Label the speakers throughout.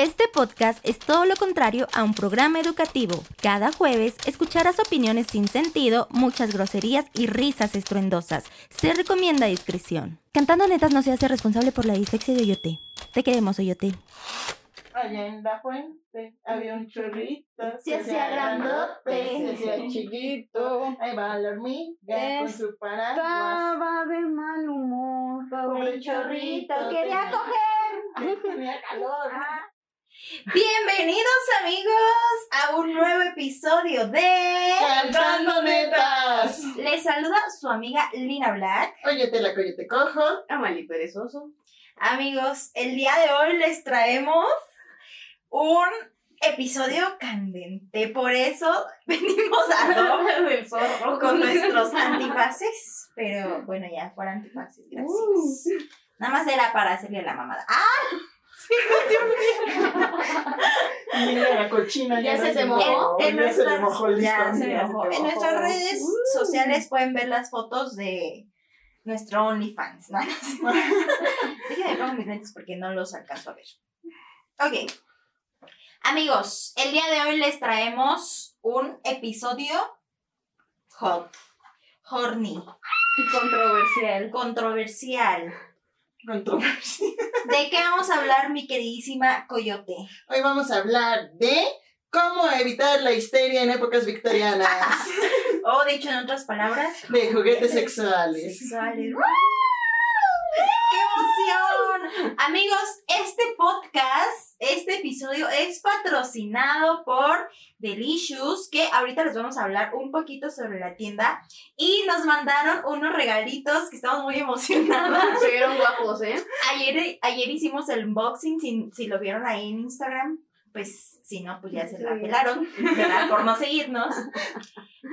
Speaker 1: Este podcast es todo lo contrario a un programa educativo. Cada jueves escucharás opiniones sin sentido, muchas groserías y risas estruendosas. Se recomienda discreción. Cantando netas no se hace responsable por la dislexia de Oyote. Te queremos, Oyote.
Speaker 2: Allá en la fuente había un chorrito.
Speaker 1: Se hacía grandote.
Speaker 2: Se hacía chiquito. Ahí va la hormiga con su paraguas.
Speaker 3: Estaba de mal humor.
Speaker 2: Pobre chorrito.
Speaker 1: quería
Speaker 2: Ay, Tenía calor.
Speaker 1: Bienvenidos amigos a un nuevo episodio de
Speaker 2: Cantando netas.
Speaker 1: Les saluda su amiga Lina Black.
Speaker 2: Óyete la coyote cojo.
Speaker 3: Amalí perezoso.
Speaker 1: Amigos, el día de hoy les traemos un episodio candente. Por eso venimos a dos
Speaker 3: del zorro.
Speaker 1: con nuestros antifaces. Pero bueno, ya fuera antifaces, gracias.
Speaker 3: Uh.
Speaker 1: Nada más era para hacerle la mamada. ¡Ah!
Speaker 2: Mira la cochina.
Speaker 3: Ya
Speaker 2: no
Speaker 3: se te mojó.
Speaker 1: En, en
Speaker 2: ya se le
Speaker 1: nuestras,
Speaker 2: mojó el
Speaker 1: ya se
Speaker 2: ya
Speaker 1: mojó.
Speaker 2: se te
Speaker 1: En
Speaker 2: mojó.
Speaker 1: nuestras redes
Speaker 3: Uh.
Speaker 1: sociales pueden ver las fotos de nuestro OnlyFans. ¿no? Déjenme pongo mis lentes porque no los alcanzo a ver. Ok. Amigos, el día de hoy les traemos un episodio hot, horny,
Speaker 3: Controversial.
Speaker 1: controversial.
Speaker 2: Controversia.
Speaker 1: ¿De qué vamos a hablar, mi queridísima Coyote?
Speaker 2: Hoy vamos a hablar de cómo evitar la histeria en épocas victorianas.
Speaker 1: O dicho en otras palabras,
Speaker 2: De juguetes sexuales.
Speaker 1: sexuales. Amigos, este podcast, este episodio es patrocinado por Delicious, que ahorita les vamos a hablar un poquito sobre la tienda y nos mandaron unos regalitos que estamos muy emocionadas.
Speaker 3: Se vieron guapos, ¿eh?
Speaker 1: Ayer, ayer hicimos el unboxing, si, si lo vieron ahí en Instagram, pues si no, pues ya se la pelaron, ¿verdad? Por no seguirnos.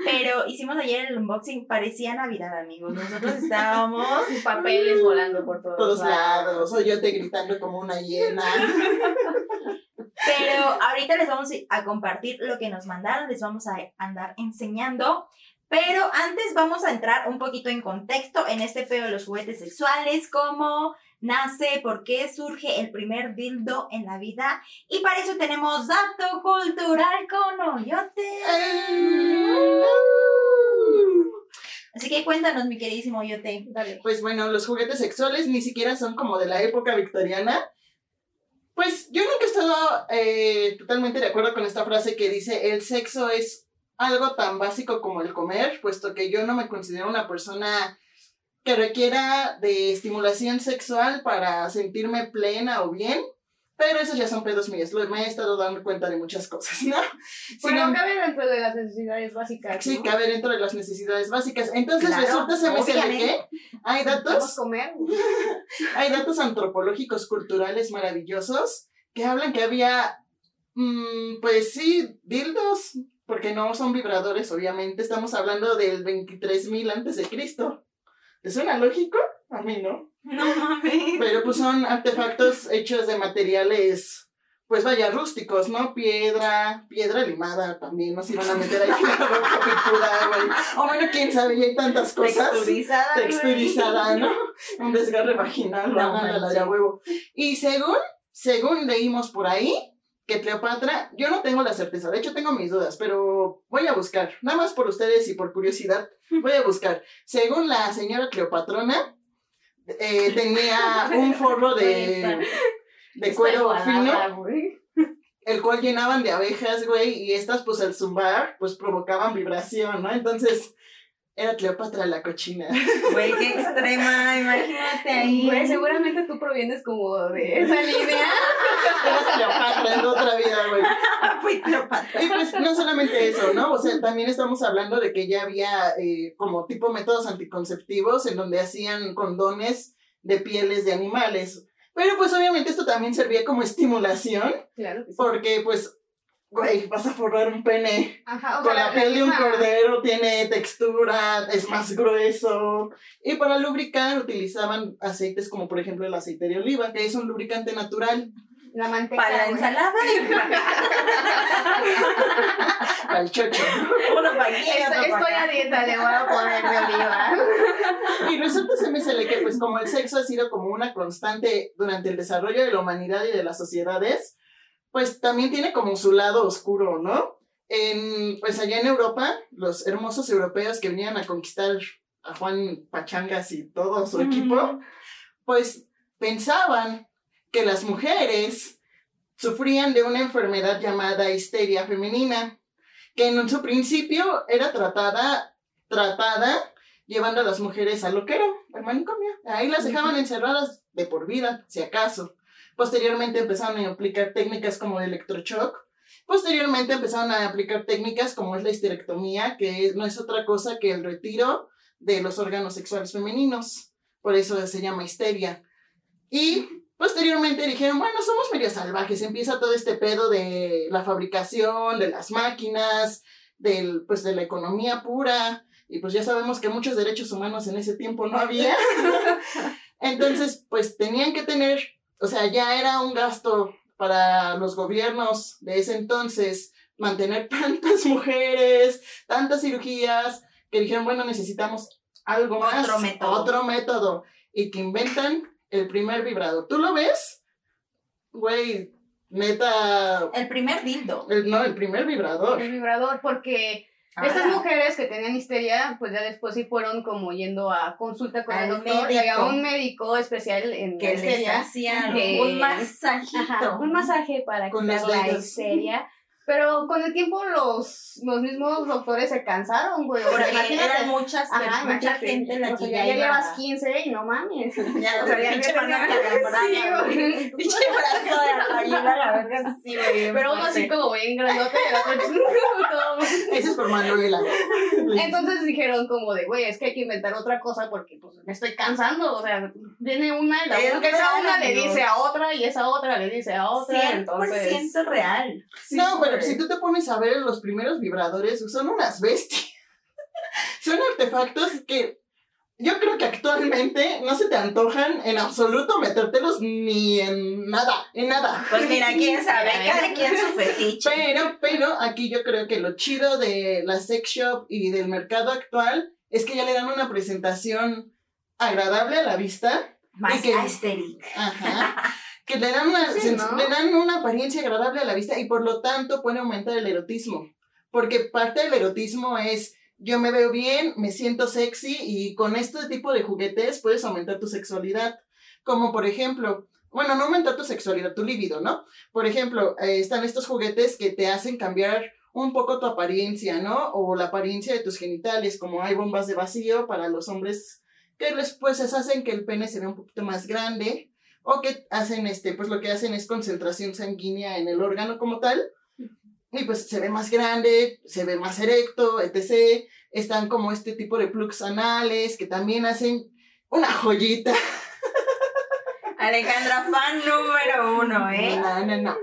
Speaker 1: Pero hicimos ayer el unboxing, parecía Navidad, amigos. Nosotros estábamos
Speaker 3: Papeles volando por todos,
Speaker 2: Todos lados. O yo te gritando como una hiena.
Speaker 1: Pero ahorita les vamos a compartir lo que nos mandaron, les vamos a andar enseñando. Pero antes vamos a entrar un poquito en contexto en este pedo de los juguetes sexuales, cómo nace, por qué surge el primer dildo en la vida. Y para eso tenemos dato cultural con Oyote. Así que cuéntanos, mi queridísimo Oyote.
Speaker 2: Pues bueno, los juguetes sexuales ni siquiera son como de la época victoriana. Pues yo nunca he estado eh, totalmente de acuerdo con esta frase que dice el sexo es algo tan básico como el comer, puesto que yo no me considero una persona que requiera de estimulación sexual para sentirme plena o bien. Pero esos ya son pedos míos. Me he estado dando cuenta de muchas cosas, ¿no?
Speaker 3: Pero
Speaker 2: em-
Speaker 3: cabe dentro de las necesidades básicas.
Speaker 2: Sí,
Speaker 3: ¿no?
Speaker 2: cabe dentro de las necesidades básicas. Entonces
Speaker 1: Claro,
Speaker 2: resulta ser que
Speaker 1: obviamente.
Speaker 2: hay datos
Speaker 3: comer.
Speaker 2: hay datos antropológicos culturales maravillosos que hablan que había, mm, pues sí, dildos, porque no son vibradores, obviamente. Estamos hablando del 23.000 antes de Cristo. ¿Te suena lógico? A mí no.
Speaker 1: No mames.
Speaker 2: Pero pues son artefactos hechos de materiales, pues vaya, rústicos, ¿no? Piedra, piedra limada también, no se iban a meter ahí pintura, güey. O bueno, quién sabe, ya hay tantas cosas
Speaker 1: Texturizada.
Speaker 2: texturizada, ¿no? Un desgarre vaginal,
Speaker 1: No
Speaker 2: la de huevo. Y según, según leímos por ahí, que Cleopatra, yo no tengo la certeza, de hecho tengo mis dudas, pero voy a buscar, nada más por ustedes y por curiosidad, voy a buscar. Según la señora Cleopatrona, eh, tenía un forro de, de cuero fino el cual llenaban de abejas, güey, y estas, pues, al zumbar, pues, provocaban vibración, ¿no? Entonces, era Cleopatra la cochina.
Speaker 1: Güey, qué extrema, imagínate ahí.
Speaker 3: Güey, seguramente tú provienes como de esa línea.
Speaker 2: Era Cleopatra en otra vida, güey.
Speaker 1: Fui Cleopatra.
Speaker 2: Y pues, no solamente eso, ¿no? O sea, también estamos hablando de que ya había eh, como tipo métodos anticonceptivos en donde hacían condones de pieles de animales. Pero, pues, obviamente esto también servía como estimulación,
Speaker 3: Claro que sí.
Speaker 2: porque, pues, güey, vas a forrar un pene
Speaker 3: Ajá, o
Speaker 2: Con
Speaker 3: sea,
Speaker 2: la piel de un cordero tiene textura, es más grueso. Y para lubricar utilizaban aceites como por ejemplo el aceite de oliva, que es un lubricante natural.
Speaker 3: La manteca.
Speaker 1: Para la ensalada y para,
Speaker 2: el chocho.
Speaker 1: uno para aquí
Speaker 3: Estoy, estoy a dieta, le voy a poner de oliva.
Speaker 2: Y resulta se me sale que pues como el sexo ha sido como una constante durante el desarrollo de la humanidad y de las sociedades, pues también tiene como su lado oscuro, ¿no? En, pues allá en Europa, los hermosos europeos que venían a conquistar a Juan Pachangas y todo su equipo, pues pensaban que las mujeres sufrían de una enfermedad llamada histeria femenina, que en su principio era tratada, tratada llevando a las mujeres al loquero, al manicomio. Ahí las dejaban encerradas de por vida, si acaso. Posteriormente empezaron a aplicar técnicas como el electroshock. Posteriormente empezaron a aplicar técnicas como es la histerectomía, que no es otra cosa que el retiro de los órganos sexuales femeninos. Por eso se llama histeria. Y posteriormente dijeron, bueno, somos medio salvajes. Empieza todo este pedo de la fabricación, de las máquinas, del, pues de la economía pura. Y pues ya sabemos que muchos derechos humanos en ese tiempo no había. Entonces, pues tenían que tener, o sea, ya era un gasto para los gobiernos de ese entonces mantener tantas mujeres, tantas cirugías, que dijeron, bueno, necesitamos algo más.
Speaker 1: Otro método.
Speaker 2: Otro método. Y que inventan el primer vibrador. ¿Tú lo ves? Güey, neta.
Speaker 1: El primer dildo.
Speaker 2: el- no, el primer vibrador.
Speaker 3: El vibrador, porque estas mujeres que tenían histeria, pues ya después sí fueron como yendo a consulta con el doctor y
Speaker 1: médico.
Speaker 3: un médico especial en
Speaker 1: Que
Speaker 3: la
Speaker 1: les
Speaker 3: histeria.
Speaker 1: hacían
Speaker 3: que-
Speaker 1: un masajito.
Speaker 3: Ajá, un masaje para
Speaker 2: Con
Speaker 3: quitar la histeria. Pero con el tiempo los, los mismos doctores se cansaron, güey. O sea, imagínate.
Speaker 1: eran muchas,
Speaker 3: Ajá,
Speaker 1: mucha gente la
Speaker 3: O sea,
Speaker 1: que
Speaker 3: ya,
Speaker 1: ya,
Speaker 3: llevas 15 y no mames.
Speaker 1: Ya,
Speaker 3: O sea, ya
Speaker 1: pinche calambrada,
Speaker 3: Sí,
Speaker 1: güey. Pinche brazo de ayuda, la verga, sí, güey.
Speaker 3: Pero uno así como bien grandote y el otro todo-
Speaker 2: Ese es por Manuela.
Speaker 3: Entonces dijeron como de, güey, es que hay que inventar otra cosa porque pues me estoy cansando, o sea, viene una y la otra, esa una le dice a otra y esa otra le dice a otra,
Speaker 1: 100%
Speaker 3: entonces...
Speaker 1: real.
Speaker 2: no, pero si tú te pones a ver los primeros vibradores, son unas bestias. son artefactos que yo creo que actualmente no se te antojan en absoluto metértelos ni en nada, en nada.
Speaker 1: Pues mira, quién sabe, cada quien su fetiche.
Speaker 2: Pero, pero aquí yo creo que lo chido de la sex shop y del mercado actual es que ya le dan una presentación agradable a la vista.
Speaker 1: Más
Speaker 2: que-
Speaker 1: aesthetic.
Speaker 2: Ajá. Que le dan, una,
Speaker 3: Sí, ¿no?
Speaker 2: le dan una apariencia agradable a la vista y por lo tanto puede aumentar el erotismo. Porque parte del erotismo es yo me veo bien, me siento sexy y con este tipo de juguetes puedes aumentar tu sexualidad. Como por ejemplo, bueno, no aumentar tu sexualidad, tu libido, ¿no? Por ejemplo, eh, están estos juguetes que te hacen cambiar un poco tu apariencia, ¿no? O la apariencia de tus genitales, como hay bombas de vacío para los hombres que después les hacen que el pene se vea un poquito más grande o que hacen este, pues lo que hacen es concentración sanguínea en el órgano como tal y pues se ve más grande, se ve más erecto, etc. Están como este tipo de plugs anales que también hacen una joyita.
Speaker 1: Alejandra, fan número uno, ¿eh?
Speaker 2: No, no, no.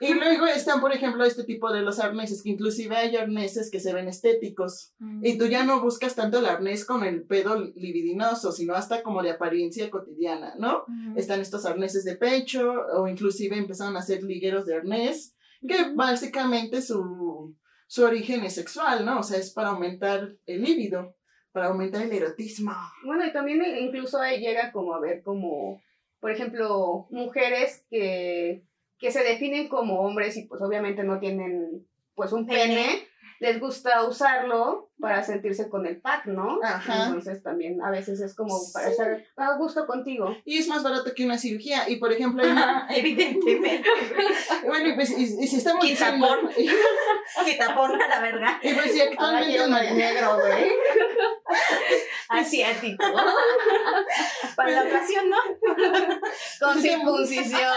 Speaker 2: Y luego están, por ejemplo, este tipo de los arneses, que inclusive hay arneses que se ven estéticos. Y tú ya no buscas tanto el arnés con el pedo libidinoso, sino hasta como de apariencia cotidiana, ¿no?
Speaker 1: Ujú.
Speaker 2: Están estos arneses de pecho, o inclusive empezaron a hacer ligueros de arnés, que básicamente su, su origen es sexual, ¿no? O sea, es para aumentar el líbido, para aumentar el erotismo.
Speaker 3: Bueno, y también incluso ahí llega como a ver como, por ejemplo, mujeres que, que se definen como hombres y pues obviamente no tienen pues un pene, les gusta usarlo para sentirse con el pack, ¿no?
Speaker 2: Ajá.
Speaker 3: Entonces también a veces es como para
Speaker 2: Sí.
Speaker 3: estar a gusto contigo.
Speaker 2: Y es más barato que una cirugía. Y por ejemplo, una-
Speaker 1: Evidentemente.
Speaker 2: bueno, y, pues, y, y si estamos
Speaker 1: Quitapón. Quitapón a la verga.
Speaker 2: y pues si actualmente
Speaker 3: quiero una negro, güey.
Speaker 1: Asiático. Para la ocasión, ¿no?
Speaker 3: Con circuncisión.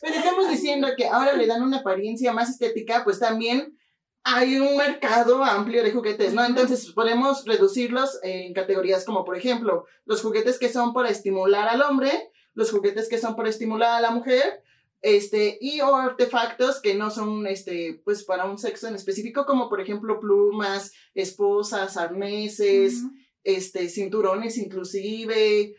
Speaker 2: Pues estamos diciendo que ahora le dan una apariencia más estética, pues también hay un mercado amplio de juguetes, ¿no? Entonces podemos reducirlos en categorías como, por ejemplo, los juguetes que son para estimular al hombre, los juguetes que son para estimular a la mujer, este, y o artefactos que no son, este, pues para un sexo en específico, como por ejemplo plumas, esposas, arneses, este, cinturones inclusive.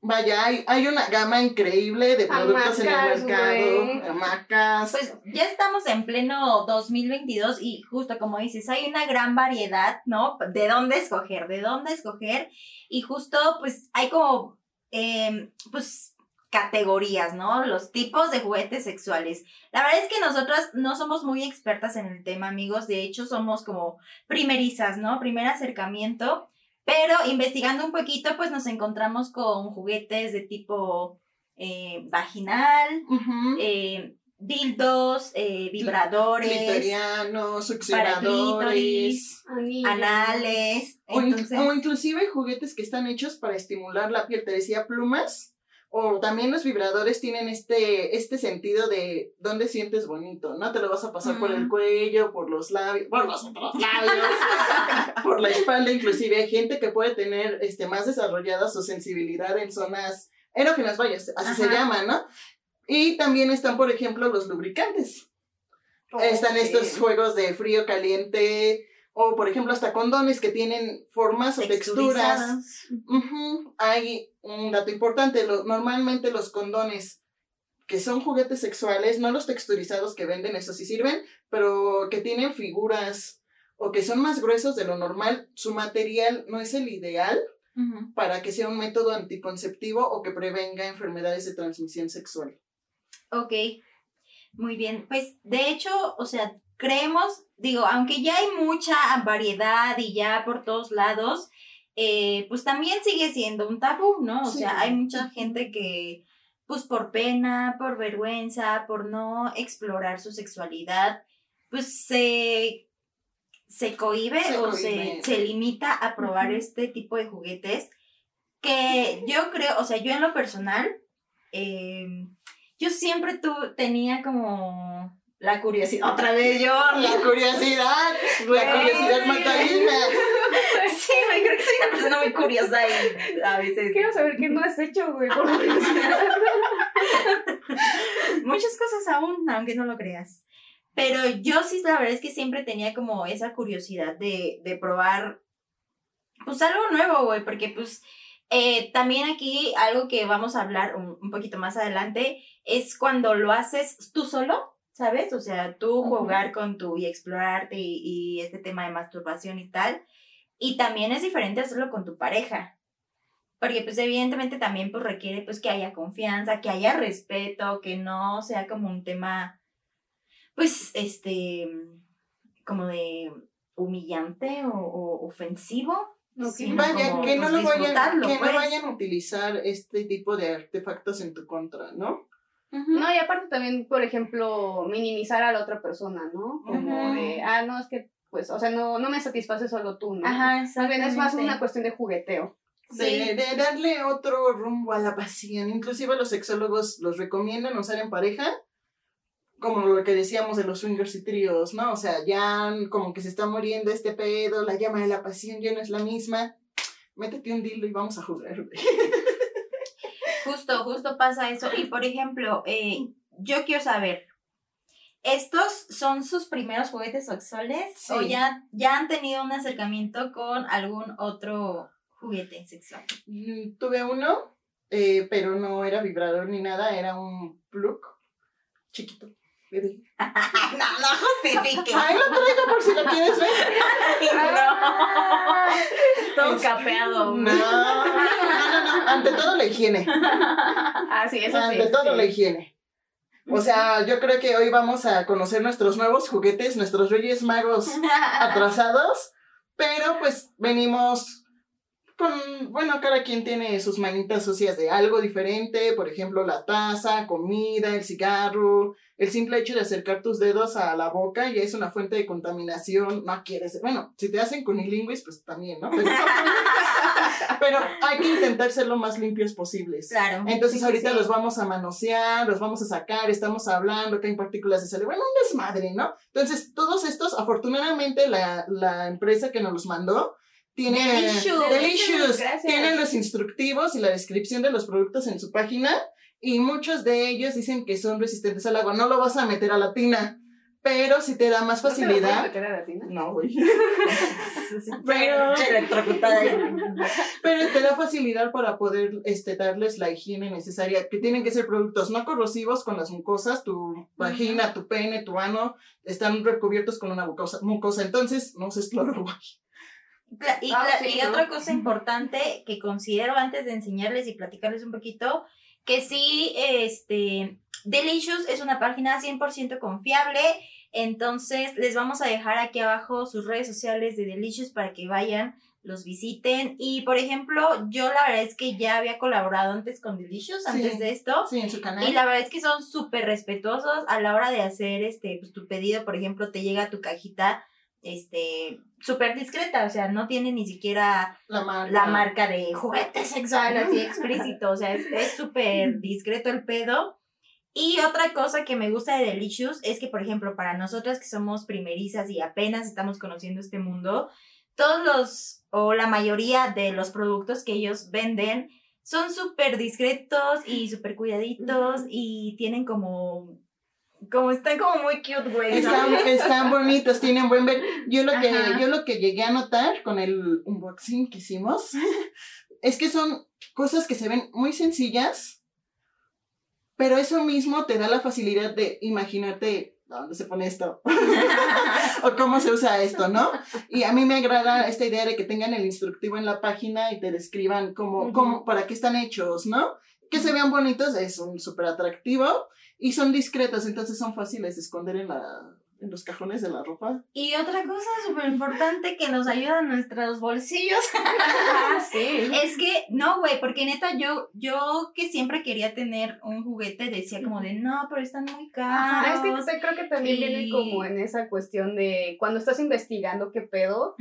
Speaker 2: Vaya, hay, hay una gama increíble de productos en el mercado, hamacas.
Speaker 1: Pues ya estamos en pleno 2022 y justo como dices, hay una gran variedad, ¿no? De dónde escoger, de dónde escoger. Y justo pues hay como, eh, pues categorías, ¿no? Los tipos de juguetes sexuales. La verdad es que nosotras no somos muy expertas en el tema, amigos. De hecho, somos como primerizas, ¿no? Primer acercamiento. Pero investigando un poquito, pues nos encontramos con juguetes de tipo eh, vaginal, eh, dildos, eh, vibradores,
Speaker 2: Clitorianos, succionadores.
Speaker 1: Anales.
Speaker 2: O, in- o inclusive juguetes que están hechos para estimular la piel, te decía plumas. O también los vibradores tienen este, este sentido de dónde sientes bonito, ¿no? Te lo vas a pasar por el
Speaker 1: Mm.
Speaker 2: cuello, por los labios, por los otros labios, por la espalda, inclusive hay gente que puede tener este, más desarrollada su sensibilidad en zonas erógenas, vaya, así se
Speaker 1: Ajá.
Speaker 2: llama, ¿no? Y también están, por ejemplo, los lubricantes. Están
Speaker 3: Ok.
Speaker 2: estos juegos de frío, caliente, o por ejemplo hasta condones que tienen formas o texturas. Hay un dato importante, lo- normalmente los condones que son juguetes sexuales, no los texturizados que venden, eso sí sirven, pero que tienen figuras o que son más gruesos de lo normal, su material no es el ideal para que sea un método anticonceptivo o que prevenga enfermedades de transmisión sexual.
Speaker 1: Ok, muy bien. Pues de hecho, o sea, creemos, digo, aunque ya hay mucha variedad y ya por todos lados, eh, pues también sigue siendo un tabú, ¿no? O
Speaker 2: Sí.
Speaker 1: sea, hay mucha gente que, pues por pena, por vergüenza, por no explorar su sexualidad, pues se, se cohíbe
Speaker 2: Se
Speaker 1: o
Speaker 2: cohíbe.
Speaker 1: se, se limita a probar este tipo de juguetes que yo creo, o sea, yo en lo personal, eh, yo siempre tu, tenía como la curiosidad. Otra vez yo.
Speaker 2: La curiosidad, la
Speaker 1: Güey.
Speaker 2: curiosidad matarina.
Speaker 1: Sí, güey, creo que soy una persona muy curiosa y a veces.
Speaker 3: Quiero saber qué no has hecho, güey, por curiosidad.
Speaker 1: Muchas cosas aún, aunque no lo creas. Pero yo sí, la verdad es que siempre tenía como esa curiosidad de, de probar, pues algo nuevo, güey, porque pues eh, también aquí algo que vamos a hablar un, un poquito más adelante es cuando lo haces tú solo, ¿sabes? O sea, tú jugar con tu y explorarte y, y este tema de masturbación y tal. Y también es diferente hacerlo con tu pareja. Porque pues evidentemente también pues requiere pues que haya confianza, que haya respeto, que no sea como un tema pues este como de humillante o, o ofensivo.
Speaker 2: Vaya,
Speaker 1: como,
Speaker 2: que no
Speaker 1: pues,
Speaker 2: lo vayan,
Speaker 1: disfrutarlo,
Speaker 2: que
Speaker 1: pues.
Speaker 2: no vayan a utilizar este tipo de artefactos en tu contra, ¿no?
Speaker 3: No, y aparte también, por ejemplo, minimizar a la otra persona, ¿no? Como
Speaker 1: Ujú.
Speaker 3: de, ah, no, es que, pues, o sea, no, no me satisface solo tú, ¿no?
Speaker 1: Ajá,
Speaker 3: Más bien es más una cuestión de jugueteo.
Speaker 2: De,
Speaker 1: Sí.
Speaker 2: de darle otro rumbo a la pasión. Inclusive los sexólogos los recomiendan usar en pareja, como lo que decíamos de los swingers y tríos, ¿no? O sea, ya como que se está muriendo este pedo, la llama de la pasión ya no es la misma. Métete un dildo y vamos a jugar.
Speaker 1: Justo, justo pasa eso. Y por ejemplo, eh, yo quiero saber, ¿estos son sus primeros juguetes sexuales o ya, ya han tenido un acercamiento con algún otro juguete sexual?
Speaker 2: Mm, Tuve uno, eh, pero no era vibrador ni nada, era un plug chiquito. Bebé.
Speaker 1: no, no justifique.
Speaker 2: Ahí lo traigo por si lo quieres ver.
Speaker 1: no. Todo
Speaker 2: Es-
Speaker 1: capeado.
Speaker 2: No, no, no, no. Ante todo la higiene.
Speaker 3: Ah, sí, eso sí.
Speaker 2: Ante todo
Speaker 3: sí.
Speaker 2: la higiene. O sea, yo creo que hoy vamos a conocer nuestros nuevos juguetes, nuestros Reyes Magos atrasados, pero pues venimos con, bueno, cada quien tiene sus manitas sucias de algo diferente, por ejemplo, la taza, comida, el cigarro, el simple hecho de acercar tus dedos a la boca ya es una fuente de contaminación, no quieres, bueno, si te hacen cunilinguis, pues también, ¿no? Pero, pero hay que intentar ser lo más limpios posibles.
Speaker 1: Claro.
Speaker 2: Entonces
Speaker 1: Sí,
Speaker 2: ahorita
Speaker 1: sí.
Speaker 2: los vamos a manosear, los vamos a sacar, estamos hablando que hay partículas de saliva, bueno, un desmadre, ¿no? Entonces, todos estos, afortunadamente, la, la empresa que nos los mandó tiene
Speaker 1: Delicious.
Speaker 2: Delicious, tienen los instructivos y la descripción de los productos en su página y muchos de ellos dicen que son resistentes al agua. No lo vas a meter a la tina, pero si te da más
Speaker 3: ¿No te lo puedes
Speaker 2: facilidad.
Speaker 3: meter a la tina?
Speaker 2: No, güey.
Speaker 1: Pero.
Speaker 2: Pero te da facilidad para poder este, darles la higiene necesaria, que tienen que ser productos no corrosivos con las mucosas, tu vagina, tu pene, tu ano, están recubiertos con una mucosa, mucosa entonces no se cloro, güey.
Speaker 1: Y,
Speaker 3: Ah, sí,
Speaker 1: y
Speaker 3: ¿no?
Speaker 1: otra cosa importante que considero antes de enseñarles y platicarles un poquito, que sí, este, Delicious es una página 100% confiable. Entonces, les vamos a dejar aquí abajo sus redes sociales de Delicious para que vayan, los visiten. Y, por ejemplo, yo la verdad es que ya había colaborado antes con Delicious, antes de esto.
Speaker 2: Sí, en su canal.
Speaker 1: Y la verdad es que son súper respetuosos a la hora de hacer este pues, tu pedido, por ejemplo, te llega tu cajita este súper discreta, o sea, no tiene ni siquiera
Speaker 2: La marca.
Speaker 1: la marca de juguete sexual así explícito, o sea, es es súper discreto el pedo. Y otra cosa que me gusta de Delicious es que, por ejemplo, para nosotras que somos primerizas y apenas estamos conociendo este mundo, todos los, o la mayoría de los productos que ellos venden son súper discretos y súper cuidaditos y tienen como, como están como muy cute, güey.
Speaker 2: Están, bonitos, tienen buen ver. Yo lo que,
Speaker 1: Ajá.
Speaker 2: yo lo que llegué a notar con el unboxing que hicimos es que son cosas que se ven muy sencillas, pero eso mismo te da la facilidad de imaginarte dónde se pone esto o cómo se usa esto, ¿no? Y a mí me agrada esta idea de que tengan el instructivo en la página y te describan cómo, cómo, para qué están hechos, ¿no? Que se vean bonitos, es un súper atractivo y son discretos, entonces son fáciles de esconder en, la, en los cajones de la ropa.
Speaker 1: Y otra cosa súper importante que nos ayuda en nuestros bolsillos
Speaker 3: Ah, sí.
Speaker 1: es que, no, güey, porque neta, yo, yo que siempre quería tener un juguete decía como de, no, pero están muy
Speaker 3: Ajá,
Speaker 1: caros.
Speaker 3: es que creo que también
Speaker 1: y-
Speaker 3: viene como en esa cuestión de cuando estás investigando qué pedo.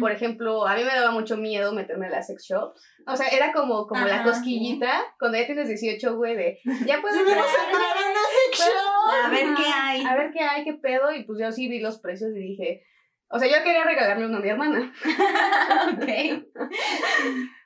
Speaker 3: Por ejemplo, a mí me daba mucho miedo meterme a las sex shops. O sea, era como, como la
Speaker 1: Ajá.
Speaker 3: cosquillita cuando ya tienes 18, güey, de ya puedo
Speaker 2: ¡Debemos
Speaker 3: entrar.
Speaker 2: entrar a una sex shop!
Speaker 1: A ver qué
Speaker 3: Ajá,
Speaker 1: hay.
Speaker 3: A ver qué hay, qué pedo. Y pues yo sí vi los precios y dije, o sea, yo quería regalarle uno a mi hermana.
Speaker 1: ok.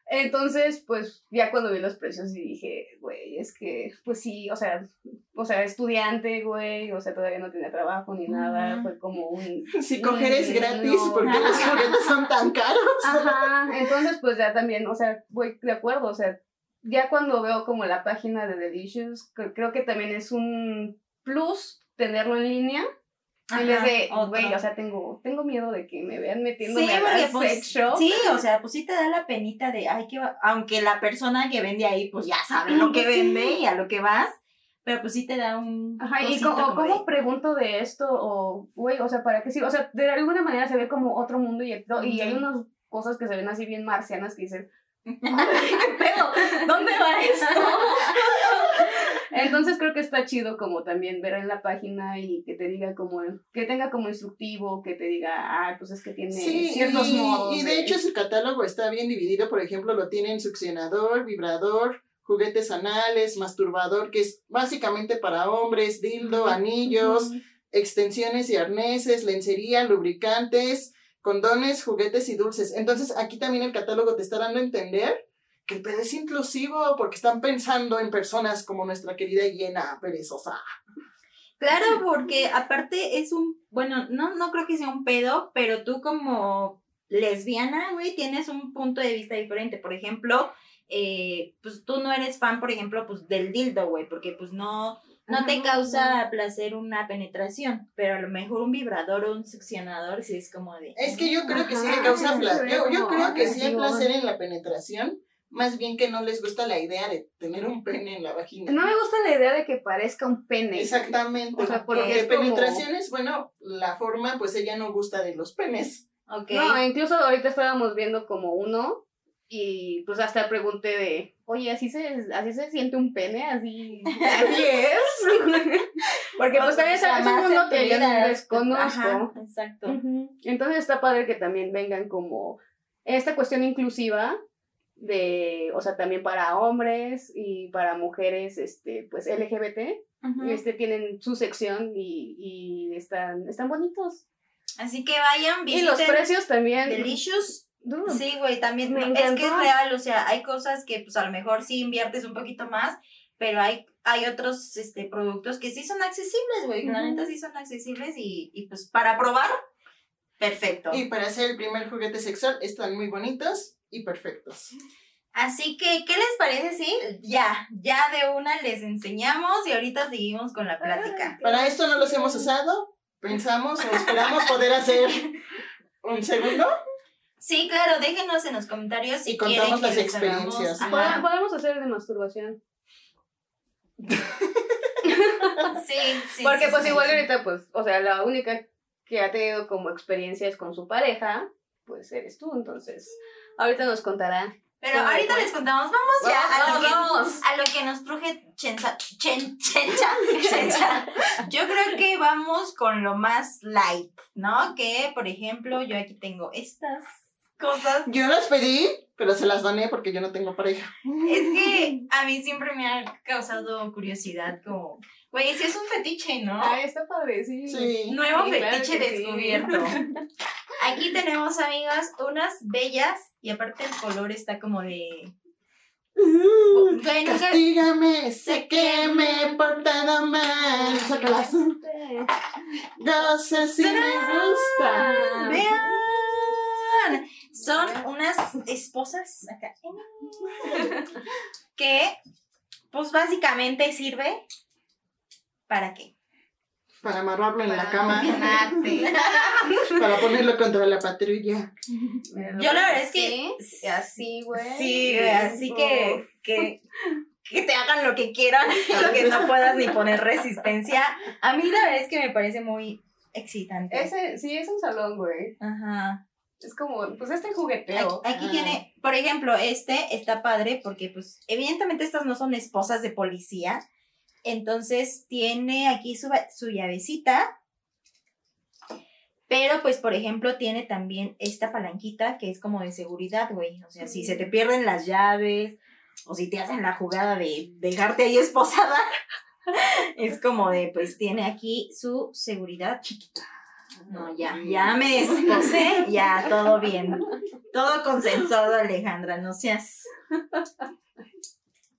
Speaker 3: Entonces, pues ya cuando vi los precios y dije, güey, es que, pues sí, o sea, o sea, estudiante, güey, o sea, todavía no tenía trabajo ni nada, fue como un...
Speaker 2: Si coger es gratis,
Speaker 3: no.
Speaker 2: porque los juguetes son tan caros.
Speaker 3: Ajá, entonces pues ya también, o sea, voy de acuerdo, o sea, ya cuando veo como la página de Delicious, cre- creo que también es un plus tenerlo en línea. En vez de, güey, o sea, tengo, tengo miedo de que me vean
Speaker 1: Sí,
Speaker 3: metiéndome a
Speaker 1: porque
Speaker 3: la
Speaker 1: pues,
Speaker 3: sex shop.
Speaker 1: sí, o sea, pues sí te da la penita de, ay, que aunque la persona que vende ahí, pues ya sabe lo que
Speaker 3: Sí.
Speaker 1: vende y a lo que vas, pero pues sí te da un
Speaker 3: Ajá, y como,
Speaker 1: como de-
Speaker 3: ¿cómo pregunto de esto? O, güey, o sea, ¿para qué sí? O sea, de alguna manera se ve como otro mundo y, y hay unas cosas que se ven así bien marcianas que dicen, ¿qué pedo? ¿Dónde va esto? Entonces creo que está chido como también ver en la página y que te diga como, que tenga como instructivo, que te diga, ah, pues es que tiene
Speaker 2: Sí,
Speaker 3: ciertos
Speaker 2: y,
Speaker 3: modos.
Speaker 2: y de hecho su catálogo está bien dividido, por ejemplo, lo tienen succionador, vibrador, juguetes anales, masturbador, que es básicamente para hombres, dildo, anillos, extensiones y arneses, lencería, lubricantes, condones, juguetes y dulces. Entonces aquí también el catálogo te está dando a entender que el pedo es inclusivo porque están pensando en personas como nuestra querida hiena perezosa.
Speaker 1: Claro, porque aparte es un, bueno, no, no creo que sea un pedo, pero tú como lesbiana, güey, tienes un punto de vista diferente. Por ejemplo, eh, pues tú no eres fan, por ejemplo, pues del dildo, güey, porque pues no, no te causa placer una penetración, pero a lo mejor un vibrador o un succionador sí es como de...
Speaker 2: Es que yo creo que sí le causa placer. Yo, yo creo que sí hay placer en la penetración, más bien que no les gusta la idea de tener un pene en la vagina.
Speaker 3: No me gusta la idea de que parezca un pene.
Speaker 2: Exactamente.
Speaker 3: O sea,
Speaker 2: porque
Speaker 3: porque es como-
Speaker 2: penetraciones, bueno, la forma, pues ella no gusta de los penes.
Speaker 1: Ok.
Speaker 3: No, incluso ahorita estábamos viendo como uno y pues hasta pregunté de, oye, ¿así se, así se siente un pene? ¿Así, así es? Porque pues también sabes un
Speaker 1: Jamás
Speaker 3: mundo que yo desconozco.
Speaker 1: Ajá, exacto.
Speaker 3: Entonces está padre que también vengan como esta cuestión inclusiva de, o sea, también para hombres y para mujeres, este, pues LGBT, este, tienen su sección y, y están, están bonitos.
Speaker 1: Así que vayan,
Speaker 3: Y los
Speaker 1: visiten
Speaker 3: precios también.
Speaker 1: Delicious.
Speaker 3: Dude,
Speaker 1: Sí, güey, también.
Speaker 3: Me
Speaker 1: es que es real, o sea, hay cosas que pues a lo mejor sí inviertes un poquito más, pero hay, hay otros este, productos que sí son accesibles, güey. La
Speaker 3: Ujú.
Speaker 1: neta sí son accesibles y, y pues para probar, perfecto.
Speaker 2: Y para hacer el primer juguete sexual están muy bonitos y perfectos.
Speaker 1: Así que, ¿qué les parece si ya, ya de una les enseñamos y ahorita seguimos con la plática?
Speaker 2: Para esto no los hemos usado, pensamos o esperamos poder hacer un segundo.
Speaker 1: Sí, claro, déjenos en los comentarios si
Speaker 2: Y
Speaker 1: quieren
Speaker 2: contamos
Speaker 1: que
Speaker 2: las
Speaker 1: hagamos-
Speaker 2: experiencias.
Speaker 1: Ajá.
Speaker 3: Podemos hacer el de masturbación.
Speaker 1: Sí, sí.
Speaker 3: Porque
Speaker 1: sí,
Speaker 3: pues
Speaker 1: sí.
Speaker 3: igual ahorita, pues, o sea, la única que ha tenido como experiencias con su pareja, pues eres tú, entonces. Ahorita nos contará.
Speaker 1: Pero
Speaker 3: ¿Cómo
Speaker 1: ahorita
Speaker 3: fue?
Speaker 1: les contamos, vamos ya a,
Speaker 3: Vamos,
Speaker 1: lo que,
Speaker 3: vamos.
Speaker 1: a lo que nos truje Chencha, Chen, Chencha, Chencha. Yo creo que vamos con lo más light, ¿no? Que, por ejemplo, yo aquí tengo estas cosas.
Speaker 2: Yo las pedí, pero se las doné porque yo no tengo pareja.
Speaker 1: Es que a mí siempre me ha causado curiosidad como, güey, si es un fetiche, ¿no?
Speaker 3: Ay, está padre, sí.
Speaker 2: Sí.
Speaker 1: Nuevo
Speaker 3: Sí, claro
Speaker 1: fetiche
Speaker 3: sí.
Speaker 1: descubierto. Aquí tenemos, amigas, unas bellas y aparte el color está como de...
Speaker 2: Uh,
Speaker 1: nunca-
Speaker 2: castígame, sé que me he portado mal. Sácalas. Goza si me gusta.
Speaker 1: Vean, son unas esposas acá, que pues básicamente sirve para qué?
Speaker 2: Para amarrarlo en la
Speaker 3: Para
Speaker 2: cama. Para ponerlo contra la patrulla.
Speaker 1: Yo la verdad es que
Speaker 3: Sí, así, güey.
Speaker 1: Sí, güey, así que, que, que te hagan lo que quieran, lo que no puedas ni poner resistencia. A mí la verdad es que me parece muy excitante.
Speaker 3: Ese, sí, es un salón, güey.
Speaker 1: Ajá.
Speaker 3: Es como, pues este jugueteo.
Speaker 1: aquí
Speaker 2: Ah.
Speaker 1: tiene, por ejemplo, este está padre porque, pues, evidentemente estas no son esposas de policía. Entonces tiene aquí su, su llavecita. Pero, pues, por ejemplo, tiene también esta palanquita que es como de seguridad, güey. O sea, si se te pierden las llaves o si te hacen la jugada de dejarte ahí esposada, es como de, pues, tiene aquí su seguridad chiquita. No, ya, ya me desposé, ya, todo bien. Todo consensuado, Alejandra, no seas.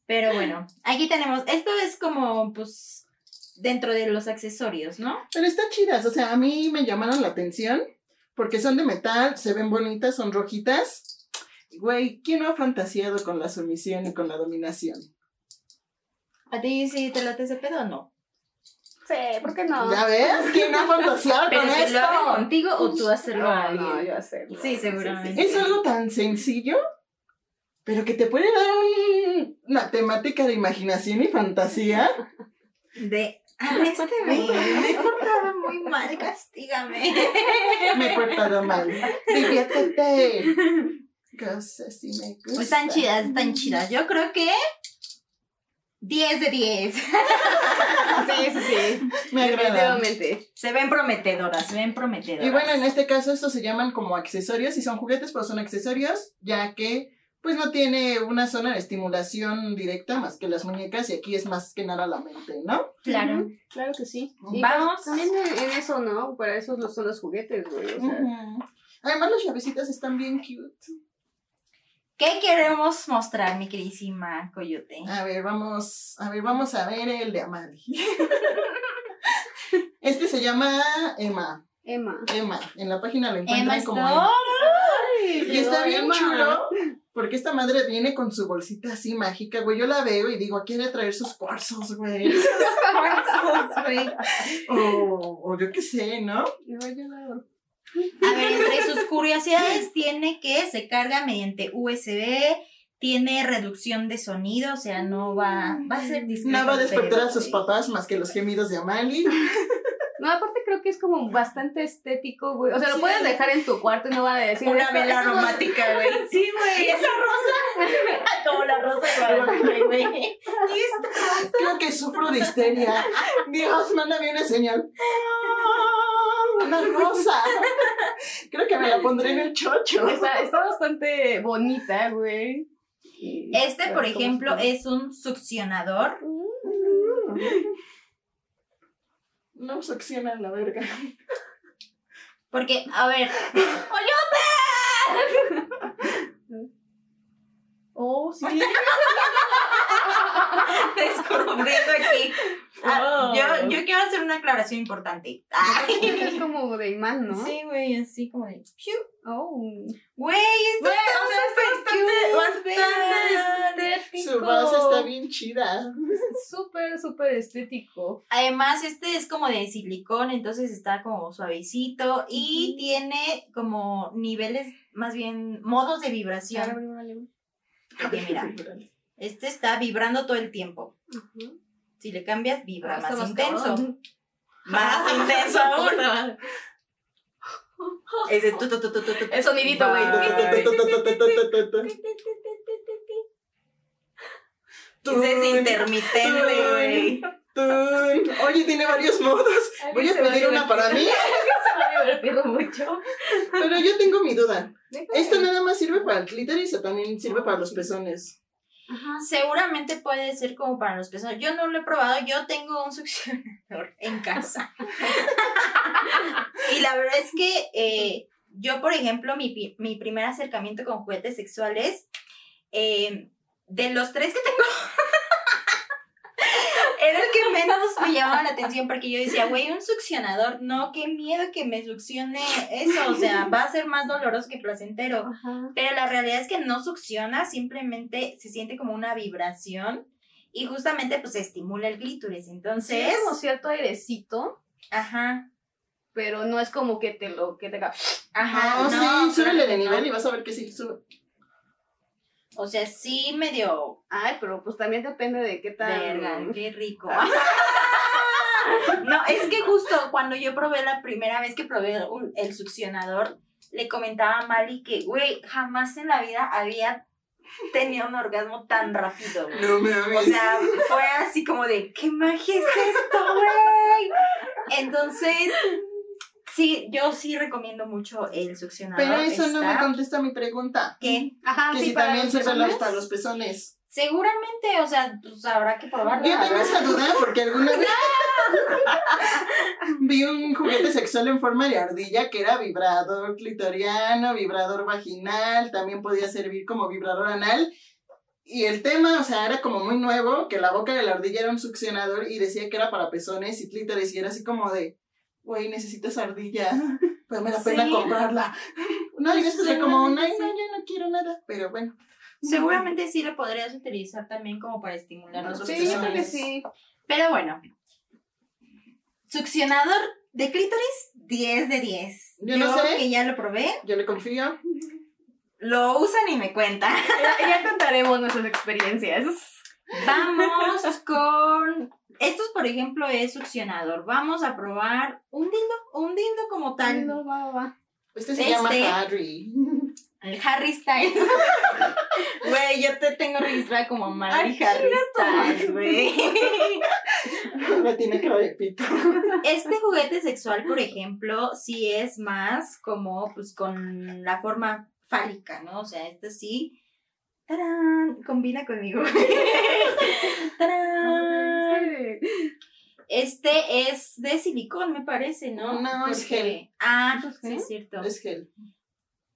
Speaker 1: Pero bueno, aquí tenemos, esto es como, pues, dentro de los accesorios, ¿no?
Speaker 2: Pero están chidas, o sea, a mí me llamaron la atención porque son de metal, se ven bonitas, son rojitas. Güey, ¿quién no ha fantaseado con la sumisión y con la dominación?
Speaker 1: ¿A ti sí te late ese pedo o no?
Speaker 3: Sí, ¿por qué no?
Speaker 2: ¿Ya ves? ¿Quién no ha fantaseado
Speaker 1: ¿Pero
Speaker 2: con
Speaker 1: que lo
Speaker 2: esto?
Speaker 1: contigo o tú hacerlo a
Speaker 3: No, yo hacerlo.
Speaker 1: Sí, seguramente.
Speaker 2: Es algo tan sencillo, pero que te puede dar un- una temática de imaginación y fantasía.
Speaker 1: De, arrésteme, me he portado muy mal, castígame.
Speaker 2: Me he portado mal. Diviértete. Cosas si me gusta.
Speaker 1: Están chidas, están chidas. Yo creo que 10 de 10.
Speaker 3: Sí, sí, sí.
Speaker 2: Me agrada.
Speaker 1: Se ven prometedoras, se ven prometedoras.
Speaker 2: Y bueno, en este caso estos se llaman como accesorios y son juguetes, pero son accesorios, ya que pues no tiene una zona de estimulación directa más que las muñecas y aquí es más que nada la mente, ¿no?
Speaker 1: Claro.
Speaker 3: Claro que sí. Y
Speaker 1: Vamos.
Speaker 3: También en eso, ¿no? Para eso los- son los juguetes, güey. O sea,
Speaker 2: Ujú. Además las llavecitas están bien cute.
Speaker 1: ¿Qué queremos mostrar, mi queridísima Coyote?
Speaker 2: A ver, vamos, a ver, vamos a ver el de Amali. Este se llama Emma.
Speaker 3: Emma.
Speaker 2: Emma. En la página lo
Speaker 1: Emma
Speaker 2: encuentran como
Speaker 1: Stone.
Speaker 2: Emma. Y está bien
Speaker 3: Emma.
Speaker 2: chulo porque esta madre viene con su bolsita así mágica, güey. Yo la veo y digo, quiere traer sus cuarzos, güey. O, o yo qué sé, ¿no?
Speaker 3: No, yo la-
Speaker 1: A ver, entre sus curiosidades tiene que se carga mediante USB, tiene reducción de sonido, o sea, no va, va a ser discreto.
Speaker 2: No va a despertar
Speaker 1: pero-
Speaker 2: a sus papás más que los gemidos de Amali.
Speaker 3: No, aparte creo que es como bastante estético, güey. O sea, lo
Speaker 2: Sí.
Speaker 3: puedes dejar en tu cuarto y no va a decir.
Speaker 1: Una
Speaker 3: "Esto-
Speaker 1: vela aromática, güey. Sí, güey. Y esa rosa. Como la rosa de güey. Y esta
Speaker 2: Creo que sufro de histeria. Dios, mándame una señal. Una rosa. Creo que me la pondré en el chocho.
Speaker 3: Está, está bastante bonita, güey.
Speaker 1: Este, por ejemplo, es un succionador.
Speaker 2: No succiona la verga.
Speaker 1: Porque, a ver,
Speaker 3: Oh, sí.
Speaker 1: descubriendo aquí. Ah,
Speaker 3: Oh.
Speaker 1: yo, yo quiero hacer una aclaración importante. Ay.
Speaker 3: es como de imán, ¿no?
Speaker 1: Sí, güey, así como de. ¡piu!
Speaker 3: Oh.
Speaker 1: Güey, esto
Speaker 3: Güey,
Speaker 1: está
Speaker 3: o sea, está
Speaker 1: súper
Speaker 3: bastante,
Speaker 1: cute,
Speaker 3: bastante
Speaker 1: vean.
Speaker 3: estético.
Speaker 2: Su base está bien chida.
Speaker 3: Súper, súper estético.
Speaker 1: Además, este es como de silicón, entonces está como suavecito y tiene como niveles, más bien modos de vibración. Porque mira, este está vibrando todo el tiempo. Si le cambias, vibra
Speaker 3: Ah,
Speaker 1: más
Speaker 3: más
Speaker 1: intenso.
Speaker 3: cabrón.
Speaker 1: Más intenso aún. Ese tu, tu.
Speaker 3: El sonidito, güey.
Speaker 1: Ese es intermitente, güey.
Speaker 2: Oye, tiene varios modos. Voy a pedir una para mí,
Speaker 3: A divertir mucho.
Speaker 2: pero yo tengo mi duda. ¿Esto nada más sirve para el clítoris o también sirve para los pezones?
Speaker 3: Ajá.
Speaker 1: Seguramente puede ser como para los pezones. Yo no lo he probado, yo tengo un succionador en casa. y la verdad es que eh, yo, por ejemplo, mi, mi primer acercamiento con juguetes sexuales, eh, de los tres que tengo, menos me llamaba la atención porque yo decía, güey, un succionador, no, qué miedo que me succione eso, o sea, va a ser más doloroso que placentero.
Speaker 3: Ajá.
Speaker 1: Pero la realidad es que no succiona, simplemente se siente como una vibración y justamente pues estimula el clítoris.
Speaker 3: Sí,
Speaker 1: Entonces,
Speaker 3: es como cierto airecito,
Speaker 1: ajá,
Speaker 3: pero no es como que te lo que te
Speaker 1: ajá,
Speaker 2: No,
Speaker 1: no,
Speaker 2: sí, súbele de nivel
Speaker 1: no.
Speaker 2: y vas a ver que sí sube.
Speaker 1: O sea, sí medio
Speaker 3: Ay, pero pues también depende de qué tal.
Speaker 1: verga, qué rico. No, es que justo cuando yo probé la primera vez que probé un- el succionador, le comentaba a Mali que, güey, jamás en la vida había tenido un orgasmo tan rápido.
Speaker 2: No me
Speaker 1: O sea, fue así como de, ¿qué magia es esto, güey? Entonces, sí, yo sí recomiendo mucho el succionador.
Speaker 2: Pero eso no me contesta mi pregunta.
Speaker 1: que
Speaker 3: Ajá,
Speaker 2: que
Speaker 3: sí,
Speaker 2: si
Speaker 3: para
Speaker 2: también sirve para los pezones.
Speaker 1: seguramente, o sea, pues habrá que probarlo.
Speaker 2: Yo tengo esa duda porque alguna vez vi un juguete sexual en forma de ardilla que era vibrador clitoriano, vibrador vaginal, también podía servir como vibrador anal. Y el tema, o sea, era como muy nuevo, que la boca de la ardilla era un succionador y decía que era para pezones y clítoris y era así como de, güey, necesito esa ardilla, pues me da pena
Speaker 1: Sí.
Speaker 2: comprarla. No, y fue como,
Speaker 1: sí.
Speaker 2: no, yo no quiero nada, pero bueno.
Speaker 1: Seguramente sí lo podrías utilizar también como para estimular los
Speaker 3: Sí, yo creo que sí.
Speaker 1: Pero bueno, succionador de clítoris, 10 de 10.
Speaker 2: Yo no sé.
Speaker 1: que ya lo probé,
Speaker 2: Yo le confío.
Speaker 1: lo usan y me cuentan.
Speaker 3: Ya, ya contaremos nuestras experiencias.
Speaker 1: Vamos con. Estos, por ejemplo, es succionador. Vamos a probar un dildo, un dildo como tal.
Speaker 3: No, va, va, va.
Speaker 2: Este se
Speaker 1: Este-
Speaker 2: llama Harry.
Speaker 1: El Harry Styles. Güey, yo te tengo registrada como Mari
Speaker 3: Ay,
Speaker 1: Harry Styles, güey.
Speaker 2: La tiene que de pito.
Speaker 1: Este juguete sexual, por ejemplo, sí es más como, pues, con la forma fálica, ¿no? O sea, este sí. ¡Tarán! Combina conmigo. ¡Tarán! Este es de silicón, me parece, ¿no?
Speaker 2: No, es gel.
Speaker 1: Ah,
Speaker 3: ¿Es
Speaker 1: sí, es cierto.
Speaker 2: Es gel.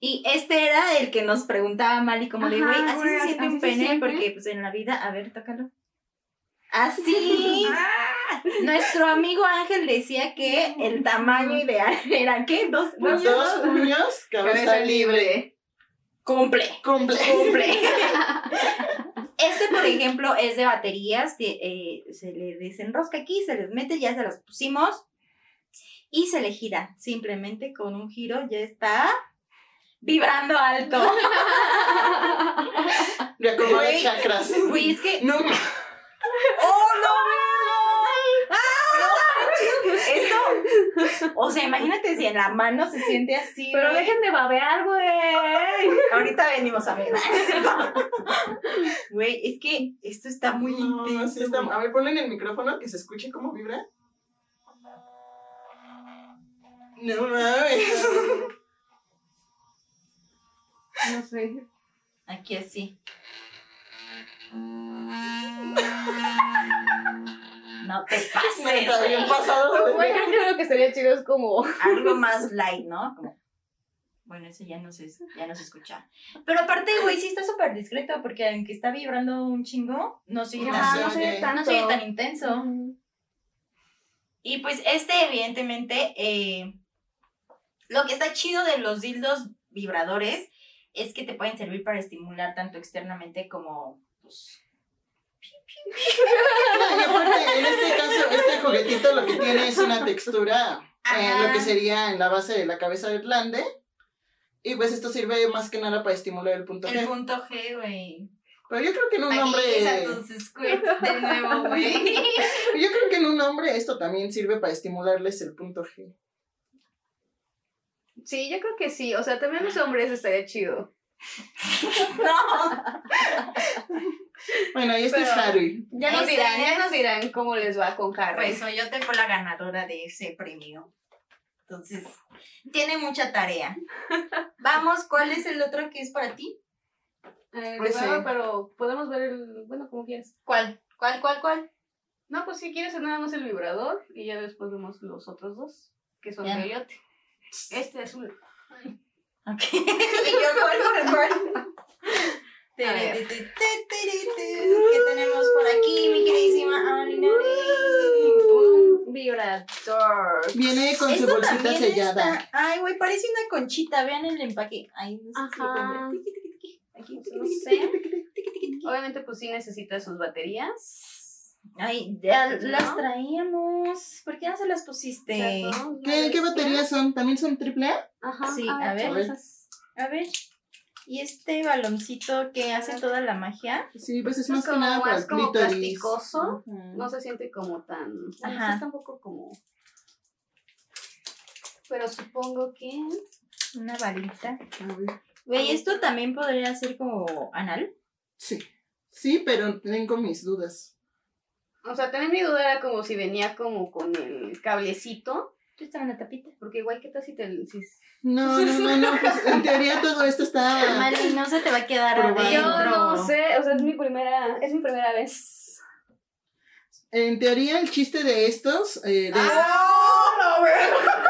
Speaker 1: Y este era el que nos preguntaba Mali, como de,
Speaker 3: Ajá,
Speaker 1: güey, así se siente un pene, porque pues en la vida, a ver, tócalo. Así. Nuestro amigo Ángel decía que el tamaño ideal era, ¿qué? Dos
Speaker 2: Los
Speaker 1: puños.
Speaker 2: dos puños, cabeza libre.
Speaker 1: Cumple.
Speaker 2: Cumple.
Speaker 1: Cumple. Este, por ejemplo, es de baterías, eh, se le desenrosca aquí, se les mete, ya se las pusimos y se le gira. Simplemente con un giro ya está vibrando alto.
Speaker 2: Le acomoda
Speaker 1: Güey.
Speaker 2: chakras.
Speaker 1: Güey, es que.
Speaker 2: No,
Speaker 1: ¡Oh, no! ¡Ah! Esto. O sea, imagínate si en la mano se siente así.
Speaker 3: Pero dejen de babear, güey.
Speaker 1: Ahorita venimos a ver. Güey, es que esto está muy
Speaker 2: no,
Speaker 1: intenso.
Speaker 2: sí está-
Speaker 1: güey.
Speaker 2: A ver, ponle en el micrófono que se escuche cómo vibra. No mames.
Speaker 3: No sé.
Speaker 1: Aquí así. No te pases.
Speaker 2: Neta, bien
Speaker 1: güey.
Speaker 2: pasado. de-
Speaker 3: Güey, yo creo que sería chido es como.
Speaker 1: Algo más light, ¿no? Como- Bueno, ese ya no se, ya no se escucha. Pero aparte, güey, sí está súper discreto porque aunque está vibrando un chingo, no
Speaker 2: No
Speaker 1: tan,
Speaker 3: no
Speaker 2: oye
Speaker 3: tanto.
Speaker 1: no oye tan intenso. Y pues este, evidentemente, eh, lo que está chido de los dildos vibradores es que te pueden servir para estimular tanto externamente como... Pues,
Speaker 2: Y aparte, en este caso, este juguetito lo que tiene es una textura en
Speaker 1: Ajá.
Speaker 2: lo que sería en la base de la cabeza del glande. Y pues esto sirve más que nada para estimular el punto
Speaker 1: el
Speaker 2: G.
Speaker 1: punto G, güey.
Speaker 2: Pero yo creo que en un hombre.
Speaker 1: a tus squirts de nuevo, güey.
Speaker 2: Yo creo que en un hombre esto también sirve para estimularles el punto G.
Speaker 3: Sí, yo creo que sí. O sea, también los hombres estaría chido.
Speaker 1: No.
Speaker 2: Bueno, y este es Harry.
Speaker 3: Ya nos dirán, ya
Speaker 1: es-
Speaker 3: nos dirán cómo les va con Harry.
Speaker 1: Pues soy yo tengo la ganadora de ese premio. Entonces, tiene mucha tarea. Vamos, ¿cuál es el otro que es para ti?
Speaker 3: Eh,
Speaker 2: Pues
Speaker 3: vibrador,
Speaker 2: sí.
Speaker 3: pero podemos ver el. Bueno, como quieras.
Speaker 1: ¿Cuál? ¿Cuál, cuál, cuál?
Speaker 3: No, pues si quieres nada más el vibrador y ya después vemos los otros dos, que son de. Este es un.
Speaker 1: Ok. ¿Y yo cuál, cuál, cuál? ¿Qué tenemos por aquí, mi queridísima Alinari?
Speaker 3: Un vibrador.
Speaker 2: Viene con su bolsita sellada.
Speaker 1: está- Ay, güey, parece una conchita. Vean el empaque. Ay, no sé si lo. Aquí,
Speaker 3: No sé. Obviamente, pues sí necesita sus baterías.
Speaker 1: Ay, ya
Speaker 3: ¿No?
Speaker 1: las traíamos. ¿Por qué no se las pusiste?
Speaker 2: ¿Qué,
Speaker 3: ¿Ya
Speaker 2: ¿Qué baterías son? ¿También son triple A?
Speaker 3: Ajá.
Speaker 1: Sí,
Speaker 3: ah,
Speaker 1: a ver.
Speaker 3: esas.
Speaker 1: A ver. ¿Y este baloncito que hace toda la magia?
Speaker 2: Sí, pues es
Speaker 3: Es
Speaker 2: más que nada para el
Speaker 3: como
Speaker 2: clítoris.
Speaker 3: plasticoso.
Speaker 2: Ajá.
Speaker 3: No se siente como tan.
Speaker 1: Ajá.
Speaker 3: sí está un poco como. Pero supongo que.
Speaker 1: Una balita.
Speaker 2: A ver.
Speaker 1: Güey, ¿esto también podría ser como anal?
Speaker 2: Sí. Sí, pero tengo mis dudas.
Speaker 3: O sea, también mi duda era como si venía como con el cablecito.
Speaker 1: Yo estaba en la tapita.
Speaker 3: Porque igual, ¿qué tal si te. Si...
Speaker 2: No, no, no, no. Pues en teoría todo esto está.
Speaker 1: Mali, no se te va a quedar
Speaker 2: Probando.
Speaker 3: Yo
Speaker 1: adentro.
Speaker 3: no sé, o sea, es mi primera. Es mi primera vez.
Speaker 2: En teoría, el chiste de estos. Eh, de-
Speaker 1: ¡Ah! no, güey.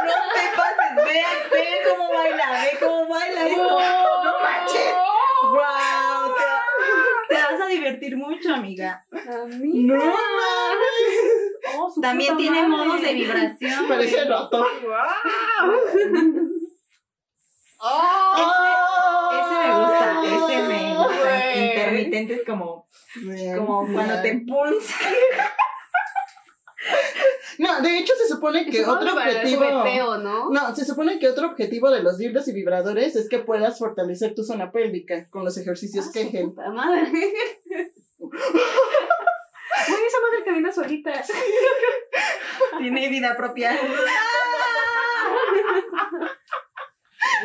Speaker 1: No te pases. Ve, ve cómo baila, ve cómo baila esto. No manches. ¡Wow! Divertir mucho, amiga.
Speaker 3: Amiga.
Speaker 2: No,
Speaker 3: Oh,
Speaker 1: También tiene
Speaker 3: madre.
Speaker 1: modos de vibración.
Speaker 2: Parece.
Speaker 1: Ese, ese me gusta, ese me gusta.
Speaker 3: Güey.
Speaker 1: Intermitente es como, como cuando te pulsa.
Speaker 2: No, de hecho se supone que otro objetivo.
Speaker 3: ¿no?
Speaker 2: No, se supone que otro objetivo de los dildos y vibradores es que puedas fortalecer tu zona pélvica con los ejercicios
Speaker 3: Ah,
Speaker 2: Kegel.
Speaker 3: puta madre. Güey, esa madre camina solita.
Speaker 1: Tiene vida propia.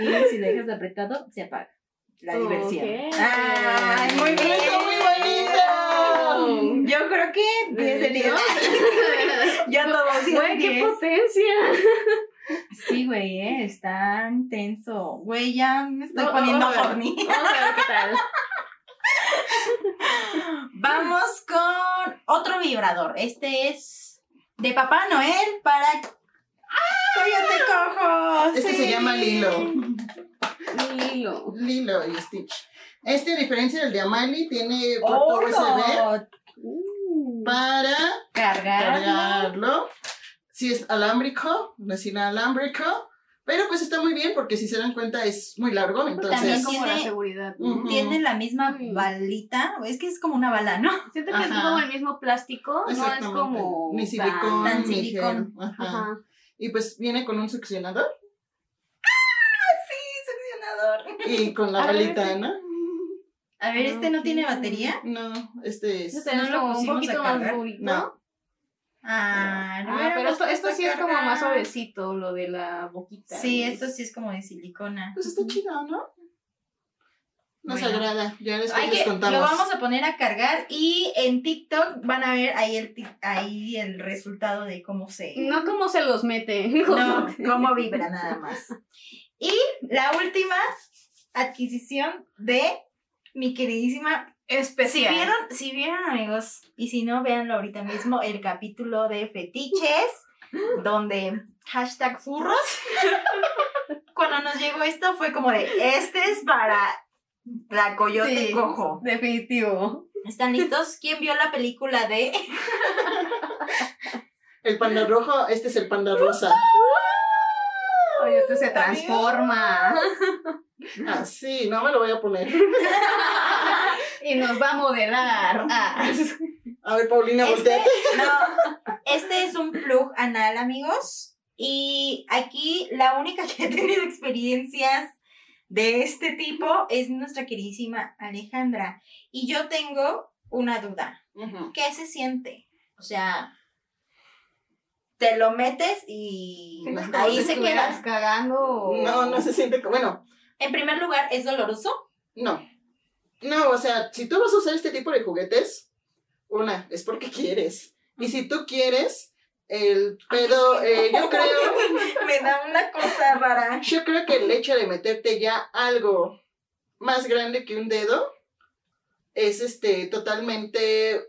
Speaker 1: Y si dejas apretado, se apaga. La diversión. Ay, muy bien.
Speaker 2: ¡Eso, muy bonito!
Speaker 1: Yo creo que 10 de 10. Ya todos 10
Speaker 3: Güey, qué potencia.
Speaker 1: Sí, güey, eh, está intenso. Güey, ya me estoy
Speaker 3: No,
Speaker 1: poniendo horny.
Speaker 3: Vamos a ver qué tal.
Speaker 1: Vamos con otro vibrador. Este es de Papá Noel para Coyote Cojo.
Speaker 2: Este
Speaker 1: sí.
Speaker 2: se llama Lilo.
Speaker 3: Lilo.
Speaker 2: Lilo y Stitch. Este, a diferencia del de Amali, tiene puerto
Speaker 1: Oh,
Speaker 2: USB
Speaker 1: no.
Speaker 3: Uh.
Speaker 2: para
Speaker 1: Cargar.
Speaker 2: cargarlo. Si es alámbrico, no es inalámbrico. Pero pues está muy bien porque si se dan cuenta es muy largo,
Speaker 1: También
Speaker 2: entonces...
Speaker 3: como la
Speaker 1: tiene-
Speaker 3: seguridad. ¿no?
Speaker 2: Ujú.
Speaker 1: Tiene la misma balita. Es que es como una bala, ¿no?
Speaker 3: Siento que es
Speaker 2: Ajá.
Speaker 3: como el mismo plástico, no es como.
Speaker 2: Ni
Speaker 3: tan-
Speaker 2: silicón,
Speaker 1: tan
Speaker 2: ni
Speaker 1: silicón.
Speaker 2: gel. Ajá.
Speaker 3: Ajá.
Speaker 2: Y pues viene con un succionador
Speaker 1: Succionador.
Speaker 2: y con la
Speaker 3: A ver,
Speaker 2: balita,
Speaker 3: sí.
Speaker 2: ¿no?
Speaker 1: A ver, ¿este no tiene batería?
Speaker 2: No, este
Speaker 3: Este
Speaker 2: es...
Speaker 1: No
Speaker 3: es
Speaker 1: lo
Speaker 3: como un poquito más
Speaker 1: cargar.
Speaker 3: durito.
Speaker 2: No.
Speaker 1: Ah, no
Speaker 3: Ah, pero esto, esto sí es como más suavecito, lo de la boquita.
Speaker 1: Sí, esto sí es como de silicona.
Speaker 2: Pues está chido, ¿no? Nos
Speaker 1: Bueno.
Speaker 2: agrada. Ya les contamos.
Speaker 1: lo vamos a poner a cargar y en TikTok van a ver ahí el, ahí el resultado de cómo se...
Speaker 3: No como se los mete.
Speaker 1: No, cómo vibra nada más. Y la última adquisición de mi queridísima... Si
Speaker 3: Especial.
Speaker 1: vieron, si vieron amigos, y si no, véanlo ahorita mismo, el capítulo de fetiches, donde hashtag furros. Cuando nos llegó esto fue como de, este es para la coyote
Speaker 3: Sí.
Speaker 1: cojo.
Speaker 3: Definitivo.
Speaker 1: ¿Están listos? ¿Quién vio la película de
Speaker 2: El panda rojo, este es el panda rosa.
Speaker 3: Coyote se transforma.
Speaker 2: Ah, sí, no me lo voy a poner.
Speaker 3: y nos va a modelar. Ah.
Speaker 2: A ver, Paulina,
Speaker 1: Este,
Speaker 2: volteate.
Speaker 1: no, este es un plug anal, amigos. Y aquí la única que ha tenido experiencias de este tipo es nuestra queridísima Alejandra. Y yo tengo una duda. ¿Qué se siente? O sea, te lo metes y ahí se
Speaker 3: estuvieras
Speaker 1: queda.
Speaker 3: cagando o...
Speaker 2: No, no se siente como, bueno,
Speaker 1: En primer lugar, ¿es doloroso?
Speaker 2: no. No, o sea, si tú vas a usar este tipo de juguetes, una, es porque quieres. Y si tú quieres, el pedo, eh, yo creo,
Speaker 1: Me da una cosa rara.
Speaker 2: yo creo que el hecho de meterte ya algo más grande que un dedo es este totalmente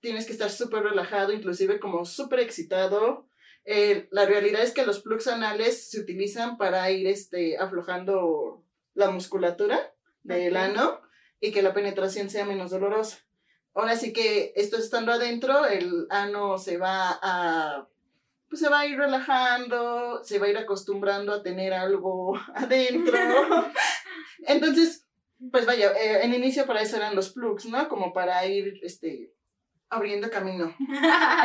Speaker 2: tienes que estar súper relajado, inclusive como súper excitado. Eh, la realidad es que los plugs anales se utilizan para ir este, aflojando la musculatura del
Speaker 1: Ok.
Speaker 2: ano y que la penetración sea menos dolorosa. Ahora sí que esto estando adentro, el ano se va a pues se va a ir relajando, se va a ir acostumbrando a tener algo adentro. Entonces, pues vaya, eh, en inicio para eso eran los plugs, ¿no? Como para ir este, abriendo camino.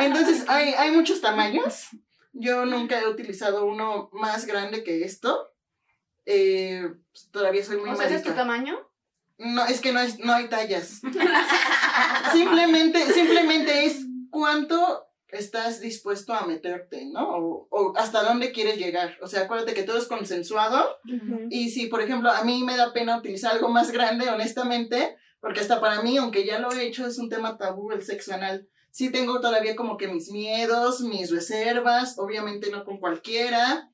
Speaker 2: Entonces, hay, hay muchos tamaños. Yo nunca he utilizado uno más grande que esto. Eh, todavía soy muy
Speaker 3: O sea, ¿ese es tu tamaño?
Speaker 2: No, es que no, es, no hay tallas. simplemente, simplemente es cuánto estás dispuesto a meterte, ¿no? O, o hasta dónde quieres llegar. O sea, acuérdate que todo es consensuado. Y si, por ejemplo, a mí me da pena utilizar algo más grande, honestamente, porque hasta para mí, aunque ya lo he hecho, es un tema tabú el sexo anal. Sí tengo todavía como que mis miedos, mis reservas, obviamente no con cualquiera,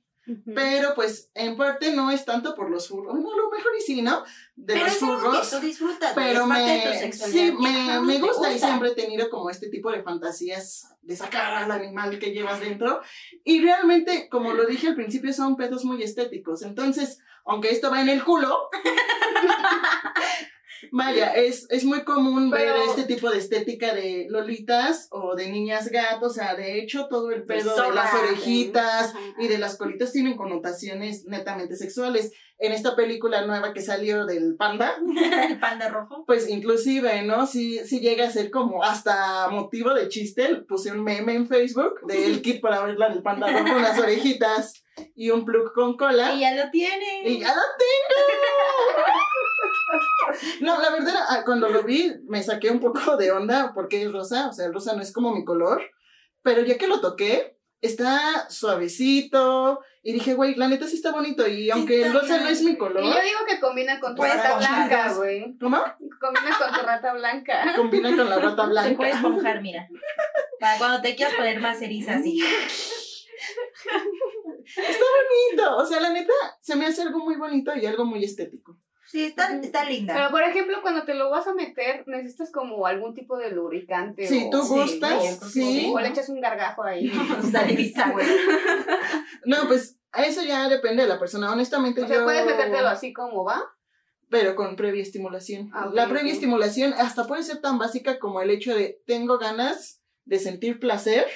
Speaker 2: Pero pues en parte no es tanto por los furros, no, a lo mejor y sí, ¿no? De
Speaker 1: Pero
Speaker 2: los
Speaker 1: que
Speaker 2: furros.
Speaker 1: tú disfrutas, güey,
Speaker 2: Pero
Speaker 1: de tu
Speaker 2: me, sí, me, me
Speaker 1: te
Speaker 2: gusta y siempre he tenido como este tipo de fantasías de sacar al animal que llevas dentro. Y realmente, como lo dije al principio, son pedos muy estéticos. Entonces, aunque esto va en el culo, vaya, es, es muy común
Speaker 3: Pero-
Speaker 2: ver este tipo de estética de lolitas o de niñas gatos. O sea, de hecho, todo el pedo de las orejitas y de las colitas tienen connotaciones netamente sexuales. En esta película nueva que salió del panda,
Speaker 1: El panda rojo.
Speaker 2: pues inclusive, ¿no? Sí, sí llega a ser como hasta motivo de chiste. Puse un meme en Facebook del kit para verla en el panda rojo con las orejitas y un plug con cola.
Speaker 1: Y ya lo tiene.
Speaker 2: Y ya lo tengo. No, la verdad, ah, cuando lo vi, me saqué un poco de onda porque es rosa, o sea, el rosa no es como mi color, pero ya que lo toqué, está suavecito y dije, güey, la neta sí está bonito y aunque el
Speaker 1: está
Speaker 2: rosa no es mi color,
Speaker 3: Y yo digo que combina con tu
Speaker 1: Puedes
Speaker 3: rata blanca, güey.
Speaker 2: ¿cómo?
Speaker 3: Combina con tu rata blanca.
Speaker 2: Combina con la rata
Speaker 1: Se
Speaker 2: blanca.
Speaker 1: puede esponjar, mira. Para cuando te quieras poner más eriza así.
Speaker 2: bonito. O sea, la neta, se me hace algo muy bonito y algo muy estético.
Speaker 1: Sí, está, está linda.
Speaker 3: Pero, por ejemplo, cuando te lo vas a meter, necesitas como algún tipo de lubricante.
Speaker 2: Si
Speaker 3: o,
Speaker 2: tú
Speaker 1: sí,
Speaker 2: gustas,
Speaker 1: ¿no?
Speaker 2: sí.
Speaker 3: o le echas un gargajo ahí.
Speaker 1: Salivita, güey.
Speaker 2: No, pues a eso ya depende de la persona. Honestamente,
Speaker 3: O sea, puedes metértelo así como va.
Speaker 2: Pero con previa estimulación.
Speaker 3: Ah,
Speaker 2: la previa
Speaker 3: ok.
Speaker 2: estimulación hasta puede ser tan básica como el hecho de tengo ganas de sentir placer.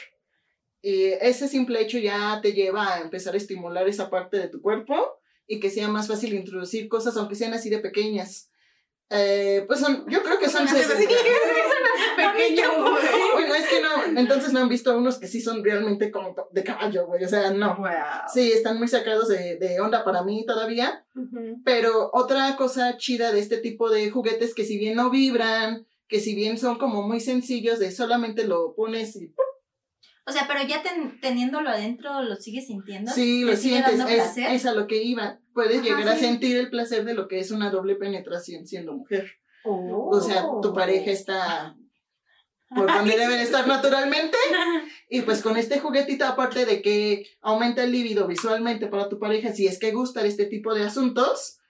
Speaker 2: Y ese simple hecho ya te lleva a empezar a estimular esa parte de tu cuerpo y que sea más fácil introducir cosas, aunque sean así de pequeñas. Eh, pues son, yo creo que son.
Speaker 1: Pequeño.
Speaker 2: Bueno, es que no, entonces no han visto unos que sí son realmente como de caballo, güey. O sea, no.
Speaker 1: Wow.
Speaker 2: Sí, están muy sacados de, de onda para mí todavía. Pero otra cosa chida de este tipo de juguetes que si bien no vibran, que si bien son como muy sencillos de solamente lo pones y ¡pum!
Speaker 1: O sea, pero ya ten- teniendo adentro, ¿lo sigues sintiendo?
Speaker 2: sí, lo
Speaker 1: ¿Te sigue
Speaker 2: sientes, es, es a lo que iba. Puedes
Speaker 3: Ajá,
Speaker 2: llegar a
Speaker 3: sí.
Speaker 2: sentir el placer de lo que es una doble penetración siendo mujer.
Speaker 1: Oh.
Speaker 2: O sea, tu pareja está por donde deben estar naturalmente. Y pues con este juguetito, aparte de que aumenta el líbido visualmente para tu pareja, si es que gusta este tipo de asuntos,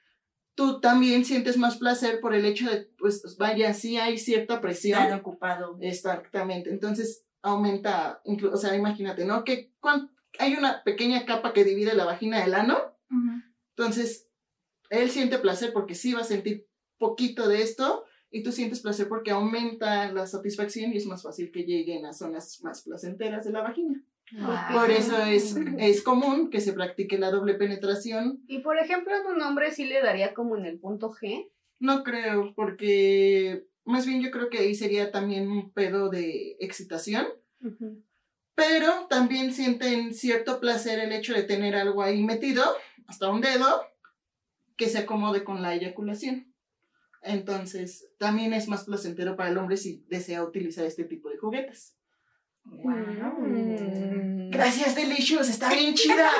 Speaker 2: tú también sientes más placer por el hecho de, pues vaya, sí hay cierta presión.
Speaker 1: Están ocupado.
Speaker 2: Exactamente. Entonces aumenta, o sea, imagínate, ¿no? Que cuan- hay una pequeña capa que divide la vagina del ano.
Speaker 1: Ujú.
Speaker 2: Entonces, él siente placer porque sí va a sentir poquito de esto y tú sientes placer porque aumenta la satisfacción y es más fácil que lleguen a zonas más placenteras de la vagina.
Speaker 1: Wow.
Speaker 2: Por eso es, es común que se practique la doble penetración.
Speaker 3: Y por ejemplo, en un hombre sí le daría como en el punto G.
Speaker 2: No creo, porque más bien yo creo que ahí sería también un pedo de excitación. pero también sienten cierto placer el hecho de tener algo ahí metido, hasta un dedo, que se acomode con la eyaculación. Entonces, también es más placentero para el hombre si desea utilizar este tipo de juguetes.
Speaker 3: Mm.
Speaker 2: Gracias, Delicious, está bien chida.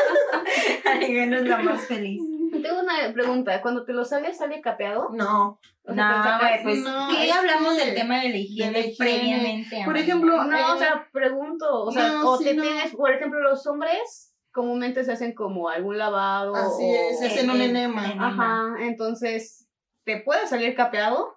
Speaker 1: Alguien es la más feliz.
Speaker 3: Tengo una pregunta. Cuando te lo sales, ¿sale capeado?
Speaker 2: No.
Speaker 3: O sea,
Speaker 1: No, güey, pues
Speaker 2: no,
Speaker 1: que
Speaker 2: es
Speaker 1: hablamos
Speaker 2: que-
Speaker 1: del tema de la higiene,
Speaker 2: de la higiene.
Speaker 1: previamente.
Speaker 2: Por
Speaker 1: amiga.
Speaker 2: ejemplo,
Speaker 3: No,
Speaker 2: eh,
Speaker 3: o sea, pregunto. O sea,
Speaker 2: no,
Speaker 3: o
Speaker 2: sí,
Speaker 3: te
Speaker 2: no.
Speaker 3: tienes, por ejemplo, los hombres comúnmente se hacen como algún lavado.
Speaker 2: Así
Speaker 3: o-
Speaker 2: es, se hacen un
Speaker 1: en-
Speaker 2: enema.
Speaker 1: en-
Speaker 3: Ajá, entonces, ¿te puede salir capeado?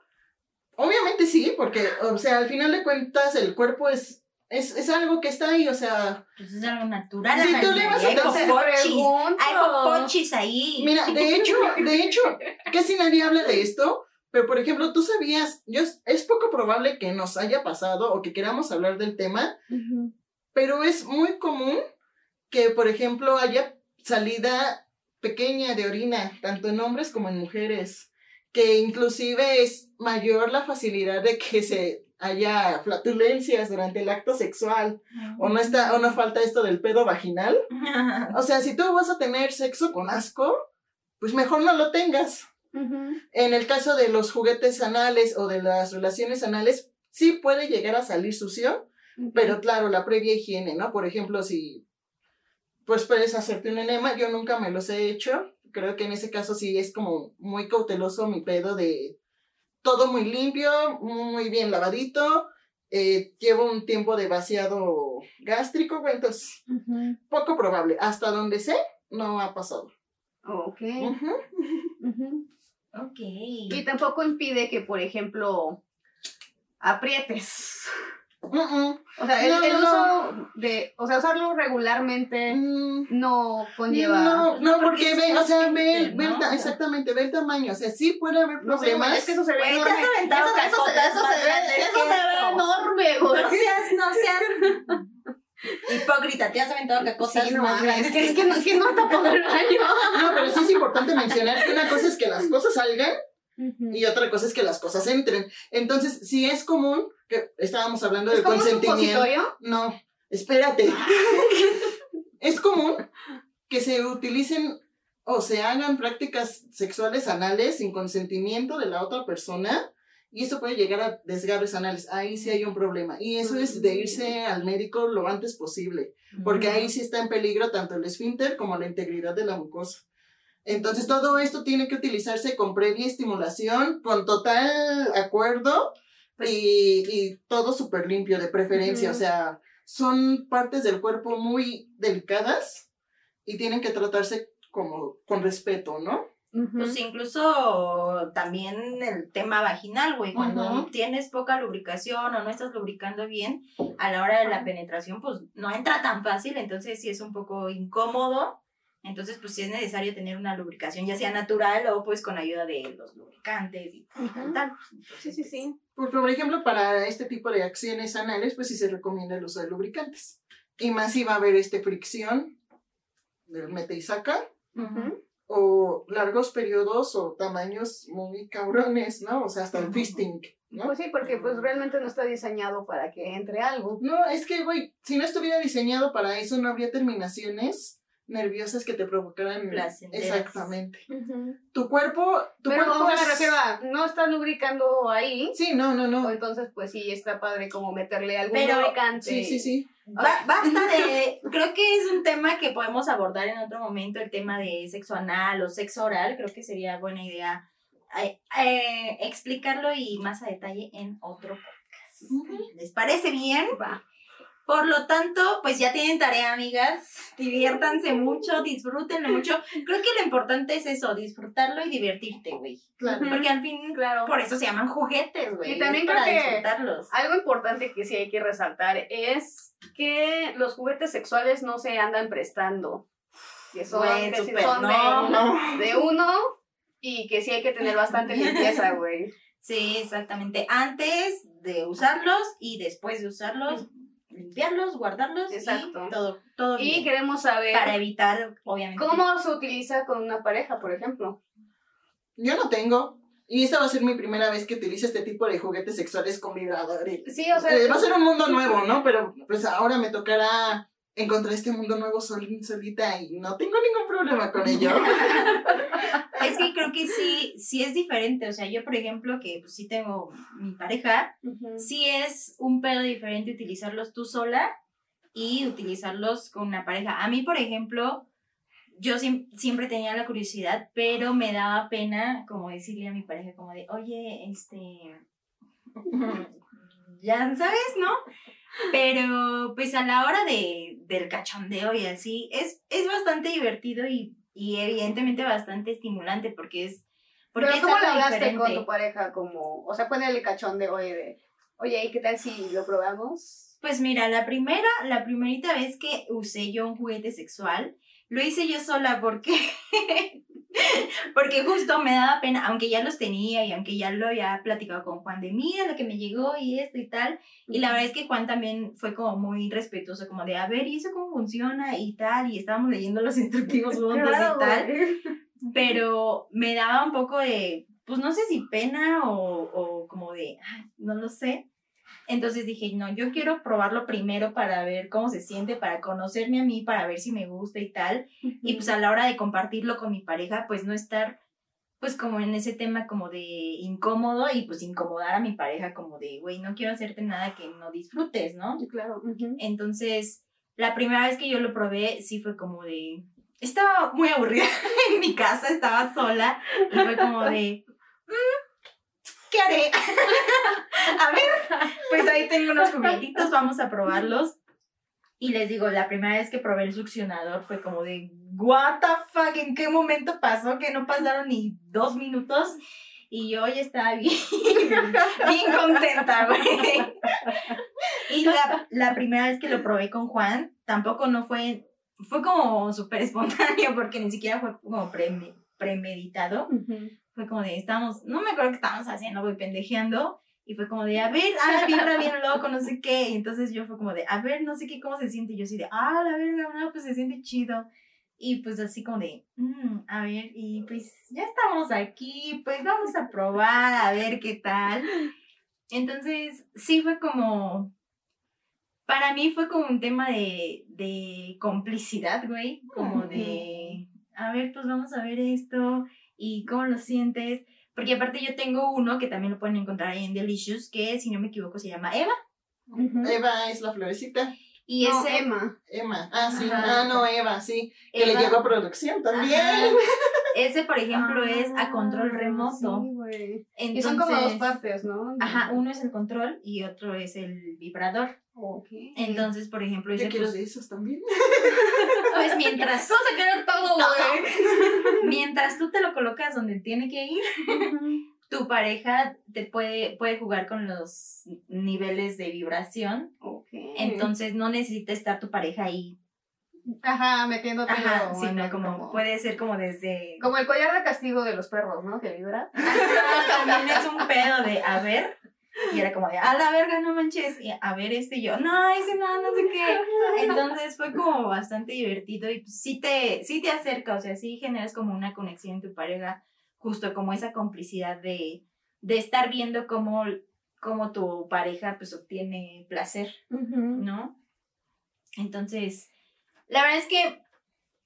Speaker 2: Obviamente sí, porque, o sea, al final de cuentas el cuerpo es, es, es algo que está ahí, o sea,
Speaker 1: Pues es algo natural.
Speaker 2: Si tú le vas a
Speaker 1: hay popochis, ahí.
Speaker 2: mira, de hecho, de hecho, casi nadie habla de esto, pero por ejemplo, tú sabías, yo, es poco probable que nos haya pasado o que queramos hablar del tema, pero es muy común que, por ejemplo, haya salida pequeña de orina, tanto en hombres como en mujeres, que inclusive es mayor la facilidad de que se haya flatulencias durante el acto sexual, o no está, o no falta esto del pedo vaginal. O sea, si tú vas a tener sexo con asco, pues mejor no lo tengas. En el caso de los juguetes anales o de las relaciones anales, sí puede llegar a salir sucio, pero claro, la previa higiene, ¿no? Por ejemplo, si pues puedes hacerte un enema, yo nunca me los he hecho. Creo que en ese caso sí es como muy cauteloso mi pedo de todo muy limpio, muy bien lavadito. eh, llevo un tiempo de vaciado gástrico, entonces poco probable. Hasta donde sé, no ha pasado.
Speaker 3: Ok.
Speaker 2: Ujú.
Speaker 1: ok.
Speaker 3: Y tampoco impide que, por ejemplo, aprietes.
Speaker 2: Mm-mm.
Speaker 3: O sea, el,
Speaker 2: No,
Speaker 3: el
Speaker 2: no,
Speaker 3: uso de, o sea, usarlo regularmente
Speaker 2: Mm,
Speaker 3: no conlleva.
Speaker 2: No,
Speaker 1: No,
Speaker 2: no,
Speaker 1: porque
Speaker 2: porque ve, o sea, ve,
Speaker 1: simple,
Speaker 2: ve el exactamente, ve el tamaño. O sea, sí puede haber problemas.
Speaker 3: es que eso se ve enorme. Eso- eso eso se ve- eso
Speaker 1: que
Speaker 3: se ve enorme, güey.
Speaker 1: No seas, no seas hipócrita, te has aventado cacotas
Speaker 3: Sí, no
Speaker 1: más grandes
Speaker 3: es que, es que no, es que no tapó el baño.
Speaker 2: No, pero sí es importante mencionar que una cosa es que las cosas salgan y otra cosa es que las cosas entren. Entonces, sí es común que estábamos hablando
Speaker 3: ¿Es
Speaker 2: del
Speaker 3: como un
Speaker 2: consentimiento.
Speaker 3: supositorio?
Speaker 2: No, espérate. es común que se utilicen o se hagan prácticas sexuales anales sin consentimiento de la otra persona y eso puede llegar a desgarres anales. Ahí sí hay un problema. Y eso es de irse al médico lo antes posible, porque ahí sí está en peligro tanto el esfínter como la integridad de la mucosa. Entonces todo esto tiene que utilizarse con previa estimulación, con total acuerdo y, y todo súper limpio de preferencia. O sea, son partes del cuerpo muy delicadas y tienen que tratarse como con respeto, ¿no?
Speaker 1: Pues incluso también el tema vaginal, güey, cuando
Speaker 2: Ujú.
Speaker 1: tienes poca lubricación o no estás lubricando bien, a la hora de la penetración, pues no entra tan fácil, entonces sí es un poco incómodo. Entonces, pues sí es necesario tener una lubricación, ya sea natural o pues con ayuda de los lubricantes y
Speaker 3: Ujú.
Speaker 1: tal.
Speaker 3: Sí, sí, sí.
Speaker 2: Por, por ejemplo, para este tipo de acciones anales, pues sí se recomienda el uso de lubricantes. Y más si va a haber este fricción del mete y saca,
Speaker 3: Ujú.
Speaker 2: o largos periodos o tamaños muy cabrones, ¿no? O sea, hasta el fisting, ¿no?
Speaker 3: Pues sí, porque pues realmente no está diseñado para que entre algo.
Speaker 2: No, es que, güey, si no estuviera diseñado para eso, no habría terminaciones nerviosas que te provocaran. Exactamente. Tu cuerpo, tu
Speaker 3: Pero
Speaker 2: cuerpo
Speaker 3: me refiero a, no está lubricando ahí.
Speaker 2: Sí, no, no,
Speaker 3: O
Speaker 2: no.
Speaker 3: entonces, pues sí, está padre como meterle algún
Speaker 1: Pero-
Speaker 3: lubricante.
Speaker 2: Sí, sí, sí.
Speaker 1: Ba- basta de. Creo que es un tema que podemos abordar en otro momento, el tema de sexo anal o sexo oral. Creo que sería buena idea eh, eh, explicarlo y más a detalle en otro podcast. ¿Les parece bien?
Speaker 3: Va.
Speaker 1: Por lo tanto, pues ya tienen tarea, amigas. Diviértanse mucho, disfrútenlo mucho. Creo que lo importante es eso, disfrutarlo y divertirte, güey.
Speaker 2: Claro.
Speaker 1: Porque al fin,
Speaker 3: Claro.
Speaker 1: por eso se llaman juguetes, güey.
Speaker 3: Y también
Speaker 1: para
Speaker 3: creo que-
Speaker 1: disfrutarlos.
Speaker 3: Algo importante que sí hay que resaltar es que los juguetes sexuales no se andan prestando. Que son,
Speaker 1: Güey,
Speaker 3: que de.
Speaker 1: No.
Speaker 3: de uno y que sí hay que tener bastante limpieza, güey.
Speaker 1: Sí, exactamente. Antes de usarlos y después de usarlos, limpiarlos, guardarlos
Speaker 3: Exacto.
Speaker 1: y todo, todo
Speaker 3: Y
Speaker 1: bien.
Speaker 3: queremos saber
Speaker 1: para evitar, obviamente.
Speaker 3: cómo se utiliza con una pareja, por ejemplo.
Speaker 2: Yo no tengo. Y esta va a ser mi primera vez que utilice este tipo de juguetes sexuales con vibrador. y-
Speaker 3: Sí, o sea,
Speaker 2: Eh, va a ser un mundo nuevo, ¿no? Pero pues ahora me tocará encontré este mundo nuevo sol- solita y no tengo ningún problema con ello.
Speaker 1: Es que creo que sí, sí es diferente. O sea, yo, por ejemplo, que pues sí tengo mi pareja, sí es un pedo diferente utilizarlos tú sola y utilizarlos con una pareja. A mí, por ejemplo, yo siem- siempre tenía la curiosidad, pero me daba pena como decirle a mi pareja como de, oye, este, ya sabes, ¿no? Pero pues a la hora de, del cachondeo y así, es, es bastante divertido y, y evidentemente bastante estimulante porque es... Porque
Speaker 3: Pero ¿cómo le hablaste
Speaker 1: diferente.
Speaker 3: con tu pareja? Como, o sea, fue el cachón de, oye, de, oye, ¿y qué tal si lo probamos?
Speaker 1: Pues mira, la primera, la primerita vez que usé yo un juguete sexual, lo hice yo sola porque, porque justo me daba pena, aunque ya los tenía y aunque ya lo había platicado con Juan de mira lo que me llegó y esto y tal. Y la verdad es que Juan también fue como muy respetuoso, como de, a ver, ¿y eso cómo funciona? Y tal, y estábamos leyendo los instructivos juntos
Speaker 3: Claro,
Speaker 1: y tal
Speaker 3: güey.
Speaker 1: pero me daba un poco de, pues no sé si pena o, o como de, ay, no lo sé. Entonces dije, no, yo quiero probarlo primero para ver cómo se siente, para conocerme a mí, para ver si me gusta y tal. Y pues a la hora de compartirlo con mi pareja, pues no estar pues como en ese tema como de incómodo y pues incomodar a mi pareja como de, güey, no quiero hacerte nada que no disfrutes, ¿no?
Speaker 3: Claro. ujú.
Speaker 1: Entonces, la primera vez que yo lo probé, sí fue como de. Estaba muy aburrida en mi casa, estaba sola, y fue como de. "Mm, ¿Qué haré? a ver, pues ahí tengo unos juguetitos, vamos a probarlos. Y les digo, la primera vez que probé el succionador fue como de, ¿What the fuck? ¿En qué momento pasó? Que no pasaron ni dos minutos. Y yo ya estaba bien, bien contenta, güey. Y la, la primera vez que lo probé con Juan, tampoco no fue, fue como súper espontáneo porque ni siquiera fue como preme- premeditado.
Speaker 3: Ujú.
Speaker 1: Fue como de, estábamos, no me acuerdo qué estábamos haciendo, güey, pendejeando. Y fue como de, a ver, ah, vibra bien loco, no sé qué. Y entonces yo fue como de, a ver, no sé qué, cómo se siente. Y yo así de, ah, la verga, no, pues se siente chido. Y pues así como de, "Mm, a ver, y pues ya estamos aquí, pues vamos a probar, a ver qué tal. Entonces, sí fue como, para mí fue como un tema de, de complicidad, güey, como de, a ver, pues vamos a ver esto y cómo lo sientes. Porque aparte yo tengo uno que también lo pueden encontrar ahí en Delicious, que si no me equivoco se llama Eva.
Speaker 2: Eva es la florecita.
Speaker 1: Y
Speaker 3: No,
Speaker 1: ese...
Speaker 3: Emma.
Speaker 2: Emma. Ah, sí.
Speaker 1: Ajá.
Speaker 2: Ah, no, Eva, sí. Que le llegó a producción también.
Speaker 1: Ajá. Ese, por ejemplo, es a control
Speaker 3: Ah,
Speaker 1: remoto.
Speaker 3: Sí, güey.
Speaker 1: Entonces,
Speaker 3: Y son como dos partes, ¿no?
Speaker 1: Ajá, uno es el control y otro es el vibrador. Entonces, por ejemplo,
Speaker 2: Yo quiero
Speaker 1: pues,
Speaker 2: de esos también.
Speaker 1: pues mientras,
Speaker 3: Vamos a querer todo, güey.
Speaker 1: mientras tú te lo colocas donde tiene que ir, tu pareja te puede, puede jugar con los niveles de vibración. Entonces no necesita estar tu pareja ahí.
Speaker 3: Ajá, metiéndote
Speaker 1: Ajá, sino
Speaker 3: el-
Speaker 1: como puede ser como desde...
Speaker 3: Como el collar de castigo de los perros, ¿no? Que vibra.
Speaker 1: Ajá, también es un pedo de, a ver, y era como de, a la verga, no manches, y a ver este y yo, no, ese no, no sé qué. Entonces fue como bastante divertido y pues, sí te, sí te acerca, o sea, sí generas como una conexión en tu pareja, justo como esa complicidad de, de estar viendo cómo, cómo tu pareja pues obtiene placer. ¿no? Entonces, la verdad es que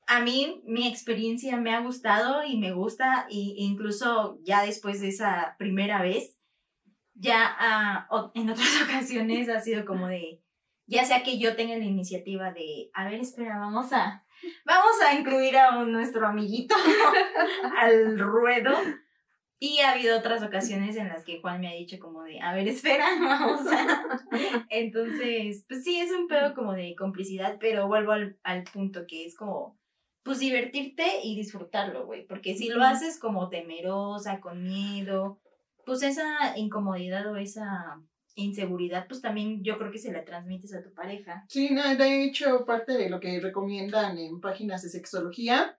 Speaker 1: a mí mi experiencia me ha gustado y me gusta, y incluso ya después de esa primera vez, ya o- en otras ocasiones ha sido como de, ya sea que yo tenga la iniciativa de, a ver, espera, vamos a, vamos a incluir a un- nuestro amiguito al ruedo. Y ha habido otras ocasiones en las que Juan me ha dicho como de, a ver, espera, vamos a... Entonces, pues sí, es un pedo como de complicidad, pero vuelvo al, al punto que es como, pues divertirte y disfrutarlo, güey, porque si lo haces como temerosa, con miedo, pues esa incomodidad o esa inseguridad, pues también yo creo que se la transmites a tu pareja.
Speaker 2: Sí, no, de hecho, parte de lo que recomiendan en páginas de sexología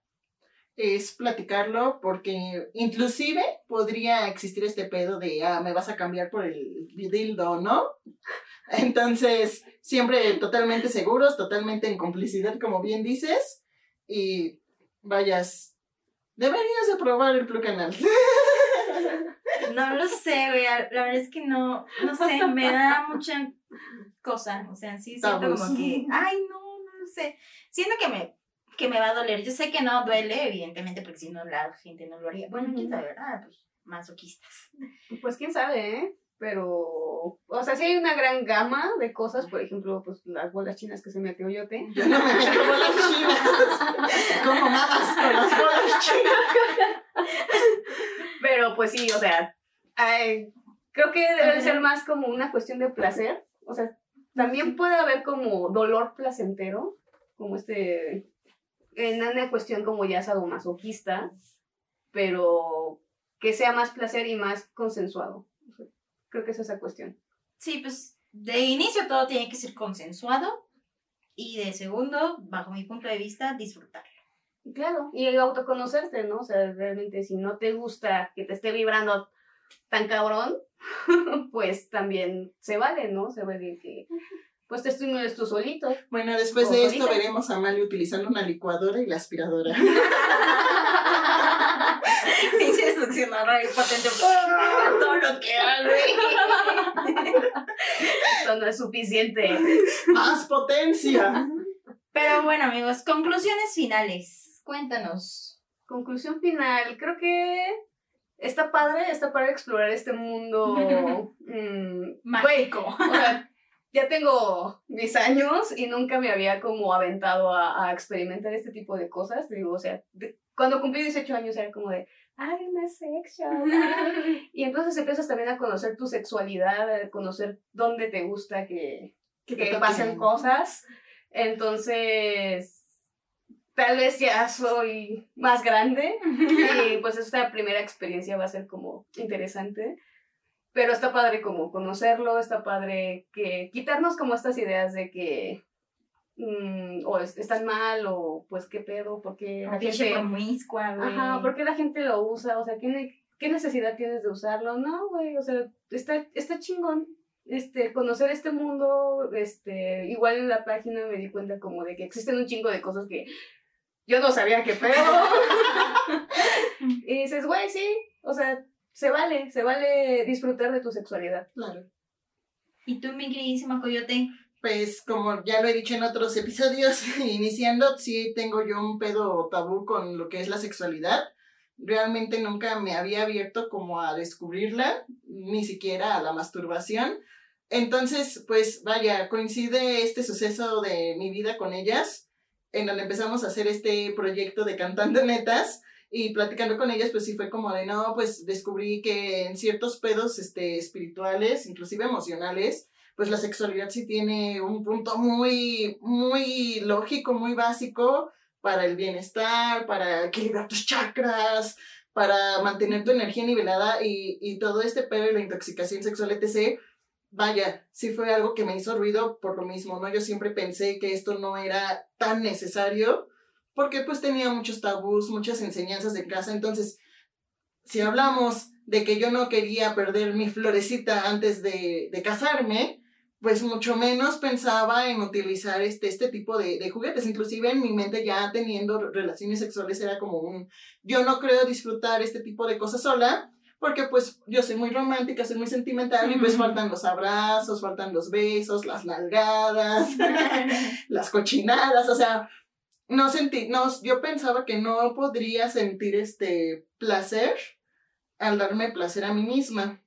Speaker 2: es platicarlo porque inclusive podría existir este pedo de, ah, me vas a cambiar por el dildo, ¿no? Entonces, siempre totalmente seguros, totalmente en complicidad, como bien dices, y vayas, deberías de probar el plug anal.
Speaker 1: No lo sé, güey, la verdad es que no, no sé, me da mucha cosa, o sea, sí siento
Speaker 2: Tabús.
Speaker 1: como que, ay, no, no no sé. Siento que me, que me va a doler. Yo sé que no duele, evidentemente, porque si no la gente no lo haría. Bueno, quién sabe, ¿verdad? Pues masoquistas.
Speaker 3: Pues quién sabe, ¿eh? Pero, o sea, sí hay una gran gama de cosas, por ejemplo, pues las bolas chinas que se metió Yote.
Speaker 2: Yo no me meto bolas chinas. ¿Cómo mamas con las bolas chinas?
Speaker 3: Pero pues sí, o sea, ay, creo que debe ser más como una cuestión de placer. O sea, también puede haber como dolor placentero, como este, en una cuestión como ya sadomasoquista, pero que sea más placer y más consensuado. Creo que es esa cuestión.
Speaker 1: Sí, pues de inicio todo tiene que ser consensuado y de segundo, bajo mi punto de vista, disfrutarlo.
Speaker 3: Claro, y autoconocerte, ¿no? O sea, realmente si no te gusta que te esté vibrando tan cabrón, pues también se vale, ¿no? Se vale que pues te estimules tú solito.
Speaker 2: Bueno, después de esto veremos a Mali utilizando una licuadora y la aspiradora.
Speaker 1: Pinche succionadora y patente a todo lo que hago.
Speaker 3: Eso no es suficiente.
Speaker 2: ¡Más potencia!
Speaker 1: Pero bueno, amigos, conclusiones finales. Cuéntanos.
Speaker 3: Conclusión final, creo que está padre, está padre explorar este mundo. mm,
Speaker 1: Mágico.
Speaker 3: o sea, ya tengo mis años y nunca me había como aventado a, a experimentar este tipo de cosas. Digo, o sea, de- cuando cumplí 18 años era como de, ay, una sex shop. ay". Y entonces empiezas también a conocer tu sexualidad, a conocer dónde te gusta que,
Speaker 2: Que
Speaker 3: que
Speaker 2: te
Speaker 3: pasen cosas. Entonces, tal vez ya soy más grande y pues esta primera experiencia va a ser como interesante. Pero está padre como conocerlo, está padre que quitarnos como estas ideas de que mm, o es- están mal o pues qué pedo, porque la gente...
Speaker 1: promiscua.
Speaker 3: Ajá, ¿por qué la gente lo usa? O sea, ¿qué, qué necesidad tienes de usarlo? No, güey, o sea, está, está chingón. Este, conocer este mundo, este, igual en la página me di cuenta como de que existen un chingo de cosas que yo no sabía qué pedo. y dices, güey, sí, o sea, se vale, se vale disfrutar de tu sexualidad.
Speaker 2: Claro.
Speaker 1: ¿Y tú, mi queridísima Coyote?
Speaker 2: Pues como ya lo he dicho en otros episodios, iniciando, sí tengo yo un pedo tabú con lo que es la sexualidad. Realmente nunca me había abierto como a descubrirla, ni siquiera a la masturbación. Entonces, pues vaya, coincide este suceso de mi vida con ellas, en donde empezamos a hacer este proyecto de Cantando Netas y platicando con ellas, pues sí fue como de, no, pues descubrí que en ciertos pedos este, espirituales, inclusive emocionales, pues la sexualidad sí tiene un punto muy, muy lógico, muy básico para el bienestar, para equilibrar tus chakras, para mantener tu energía nivelada y, y todo este pedo de la intoxicación sexual, etc. Vaya, sí fue algo que me hizo ruido por lo mismo, ¿no? Yo siempre pensé que esto no era tan necesario porque pues tenía muchos tabús, muchas enseñanzas de casa, entonces si hablamos de que yo no quería perder mi florecita antes de, de casarme, pues mucho menos pensaba en utilizar este, este tipo de, de juguetes. Inclusive en mi mente ya teniendo relaciones sexuales era como un, yo no creo disfrutar este tipo de cosas sola, porque pues yo soy muy romántica, soy muy sentimental y pues faltan los abrazos, faltan los besos, las nalgadas, las cochinadas, o sea, no sentí, no, yo pensaba que no podría sentir este placer al darme placer a mí misma.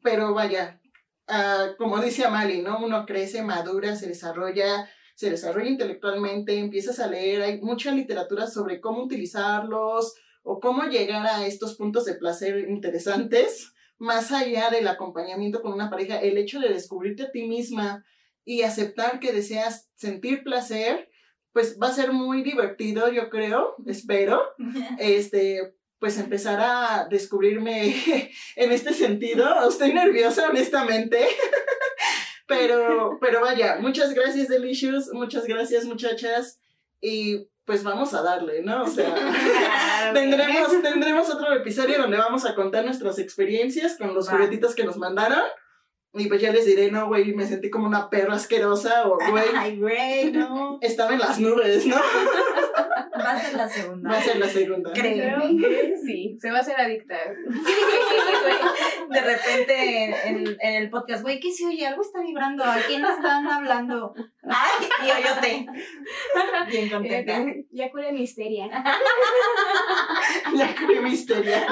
Speaker 2: Pero vaya, ah, como dice Amali, ¿no? Uno crece, madura, se desarrolla, se desarrolla intelectualmente, empiezas a leer, hay mucha literatura sobre cómo utilizarlos o cómo llegar a estos puntos de placer interesantes, más allá del acompañamiento con una pareja, el hecho de descubrirte a ti misma y aceptar que deseas sentir placer, pues va a ser muy divertido, yo creo, espero este, pues empezar a descubrirme en este sentido. Estoy nerviosa, honestamente. Pero, pero vaya, muchas gracias, Delicious. Muchas gracias, muchachas. Y pues vamos a darle, ¿no? O sea, tendremos, tendremos otro episodio donde vamos a contar nuestras experiencias con los
Speaker 1: Va.
Speaker 2: juguetitos que nos mandaron. Y pues ya les diré, no, güey, me sentí como una perra asquerosa o, güey,
Speaker 1: Ay, güey, no.
Speaker 2: estaba en las nubes, ¿no?
Speaker 1: Va a ser la segunda.
Speaker 2: Va a ser la segunda.
Speaker 1: Creo.
Speaker 3: Que sí, se va a hacer adicta.
Speaker 1: De repente en, en- en el podcast, güey, ¿qué se oye? Algo está vibrando. ¿A quién están hablando? Ay, y oyote. Bien contenta.
Speaker 3: Ya cura mi histeria.
Speaker 2: La cremisteria.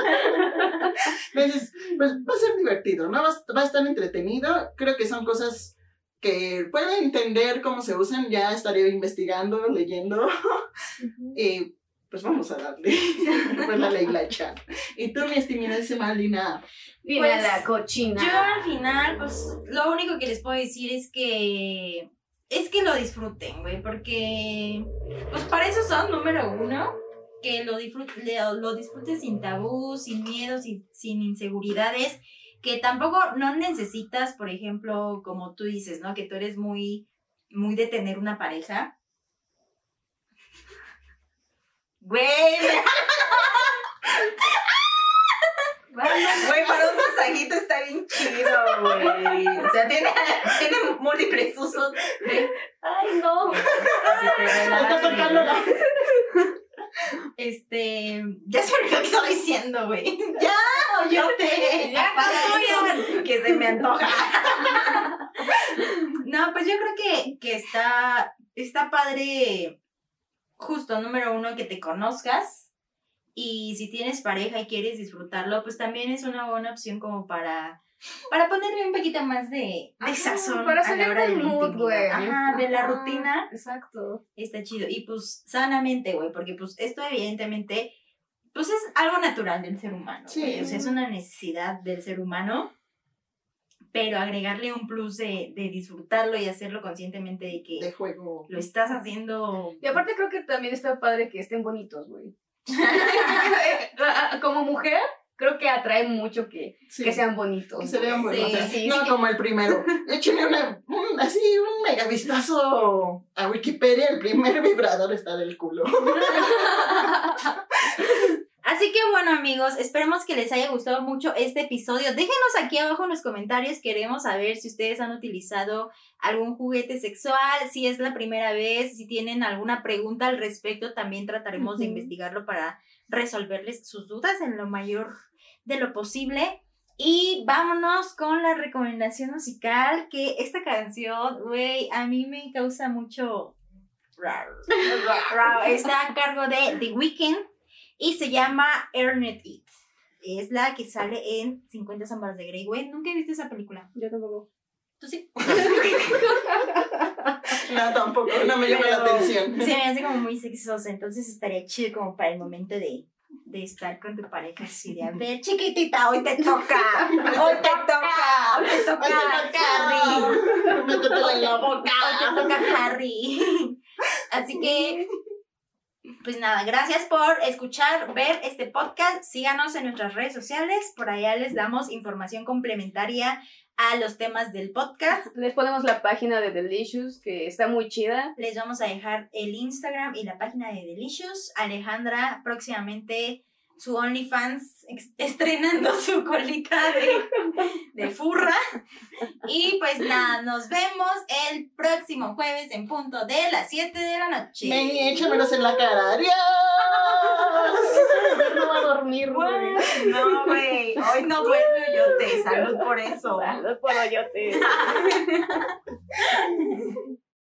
Speaker 2: Entonces, pues va a ser divertido, ¿no? Va, a- va a estar entretenido. Creo que son cosas que puedo entender cómo se usan. Ya estaré investigando, leyendo. Y pues vamos a darle. Pues la ley la echar. Y tú, mi estimadísima Lina.
Speaker 3: Viene
Speaker 1: Pues,
Speaker 3: la cochina.
Speaker 1: Yo al final, pues, lo único que les puedo decir es que. Es que lo disfruten, güey, porque. Pues para eso son, número uno. Que lo, disfrut- lo, lo disfrutes sin tabú, sin miedos, sin, sin inseguridades. Que tampoco no necesitas, por ejemplo, como tú dices, ¿no? Que tú eres muy, muy de tener una pareja. Güey. Güey, para un masajito está bien chido, güey. O sea, tiene, tiene múltiples usos de... Ay, no.
Speaker 2: Está tocando la-
Speaker 1: Este, ya se me olvidó que estaba diciendo, güey. Ya, oyote.
Speaker 3: Ya,
Speaker 1: Que se me antoja. No, pues yo creo que, que está, está padre, justo, número uno, que te conozcas. Y si tienes pareja y quieres disfrutarlo, pues también es una buena opción como para, para ponerle un poquito más de, de sazón
Speaker 3: para
Speaker 1: a la hora
Speaker 3: del mood, güey.
Speaker 1: Ajá, de la rutina.
Speaker 3: Exacto.
Speaker 1: Está chido. Y pues sanamente, güey, porque pues esto evidentemente, pues es algo natural del ser humano.
Speaker 2: Sí.
Speaker 1: güey, O sea, es una necesidad del ser humano. Pero agregarle un plus de, de disfrutarlo y hacerlo conscientemente de que
Speaker 2: de juego.
Speaker 1: lo estás haciendo.
Speaker 3: Y aparte creo que también está padre que estén bonitos, güey. Como mujer, creo que atrae mucho que,
Speaker 2: Sí.
Speaker 3: que sean bonitos.
Speaker 2: Que se vean
Speaker 1: Sí,
Speaker 2: buenos. o sea,
Speaker 3: sí,
Speaker 2: no
Speaker 3: sí.
Speaker 2: como el primero. Échenle una, un- así un mega vistazo a Wikipedia. El primer vibrador está del culo.
Speaker 1: Así que bueno amigos, esperemos que les haya gustado mucho este episodio. Déjenos aquí abajo en los comentarios, queremos saber si ustedes han utilizado algún juguete sexual, si es la primera vez, si tienen alguna pregunta al respecto, también trataremos de investigarlo para resolverles sus dudas en lo mayor de lo posible. Y vámonos con la recomendación musical, que esta canción, güey, a mí me causa mucho... Está a cargo de The Weeknd y se llama Earn It. It. Es la que sale en 50 sombras de Grey. Güey, nunca he visto esa película.
Speaker 3: Yo tampoco.
Speaker 1: ¿Tú sí?
Speaker 2: No, tampoco. No me llama la atención.
Speaker 1: Se me hace como muy sexosa, entonces estaría chido como para el momento de, de estar con tu pareja así de, a ver, chiquitita, hoy te toca, hoy te toca, hoy te toca, Harry.
Speaker 2: Métetela en la boca.
Speaker 1: Hoy te toca Harry. Así que, pues nada, gracias por escuchar, ver este podcast. Síganos en nuestras redes sociales. Por allá les damos información complementaria a los temas del podcast.
Speaker 3: Les ponemos la página de Delicious, que está muy chida.
Speaker 1: Les vamos a dejar el Instagram y la página de Delicious. Alejandra próximamente su OnlyFans estrenando su colita de, de furra. Y pues nada, nos vemos el próximo jueves en punto de las 7 de la noche.
Speaker 2: Me échamelos en la cara. ¡Adiós!
Speaker 3: No va a dormir, güey.
Speaker 1: No, güey, hoy no duermo yo te salud por eso.
Speaker 3: Salud por hoyote.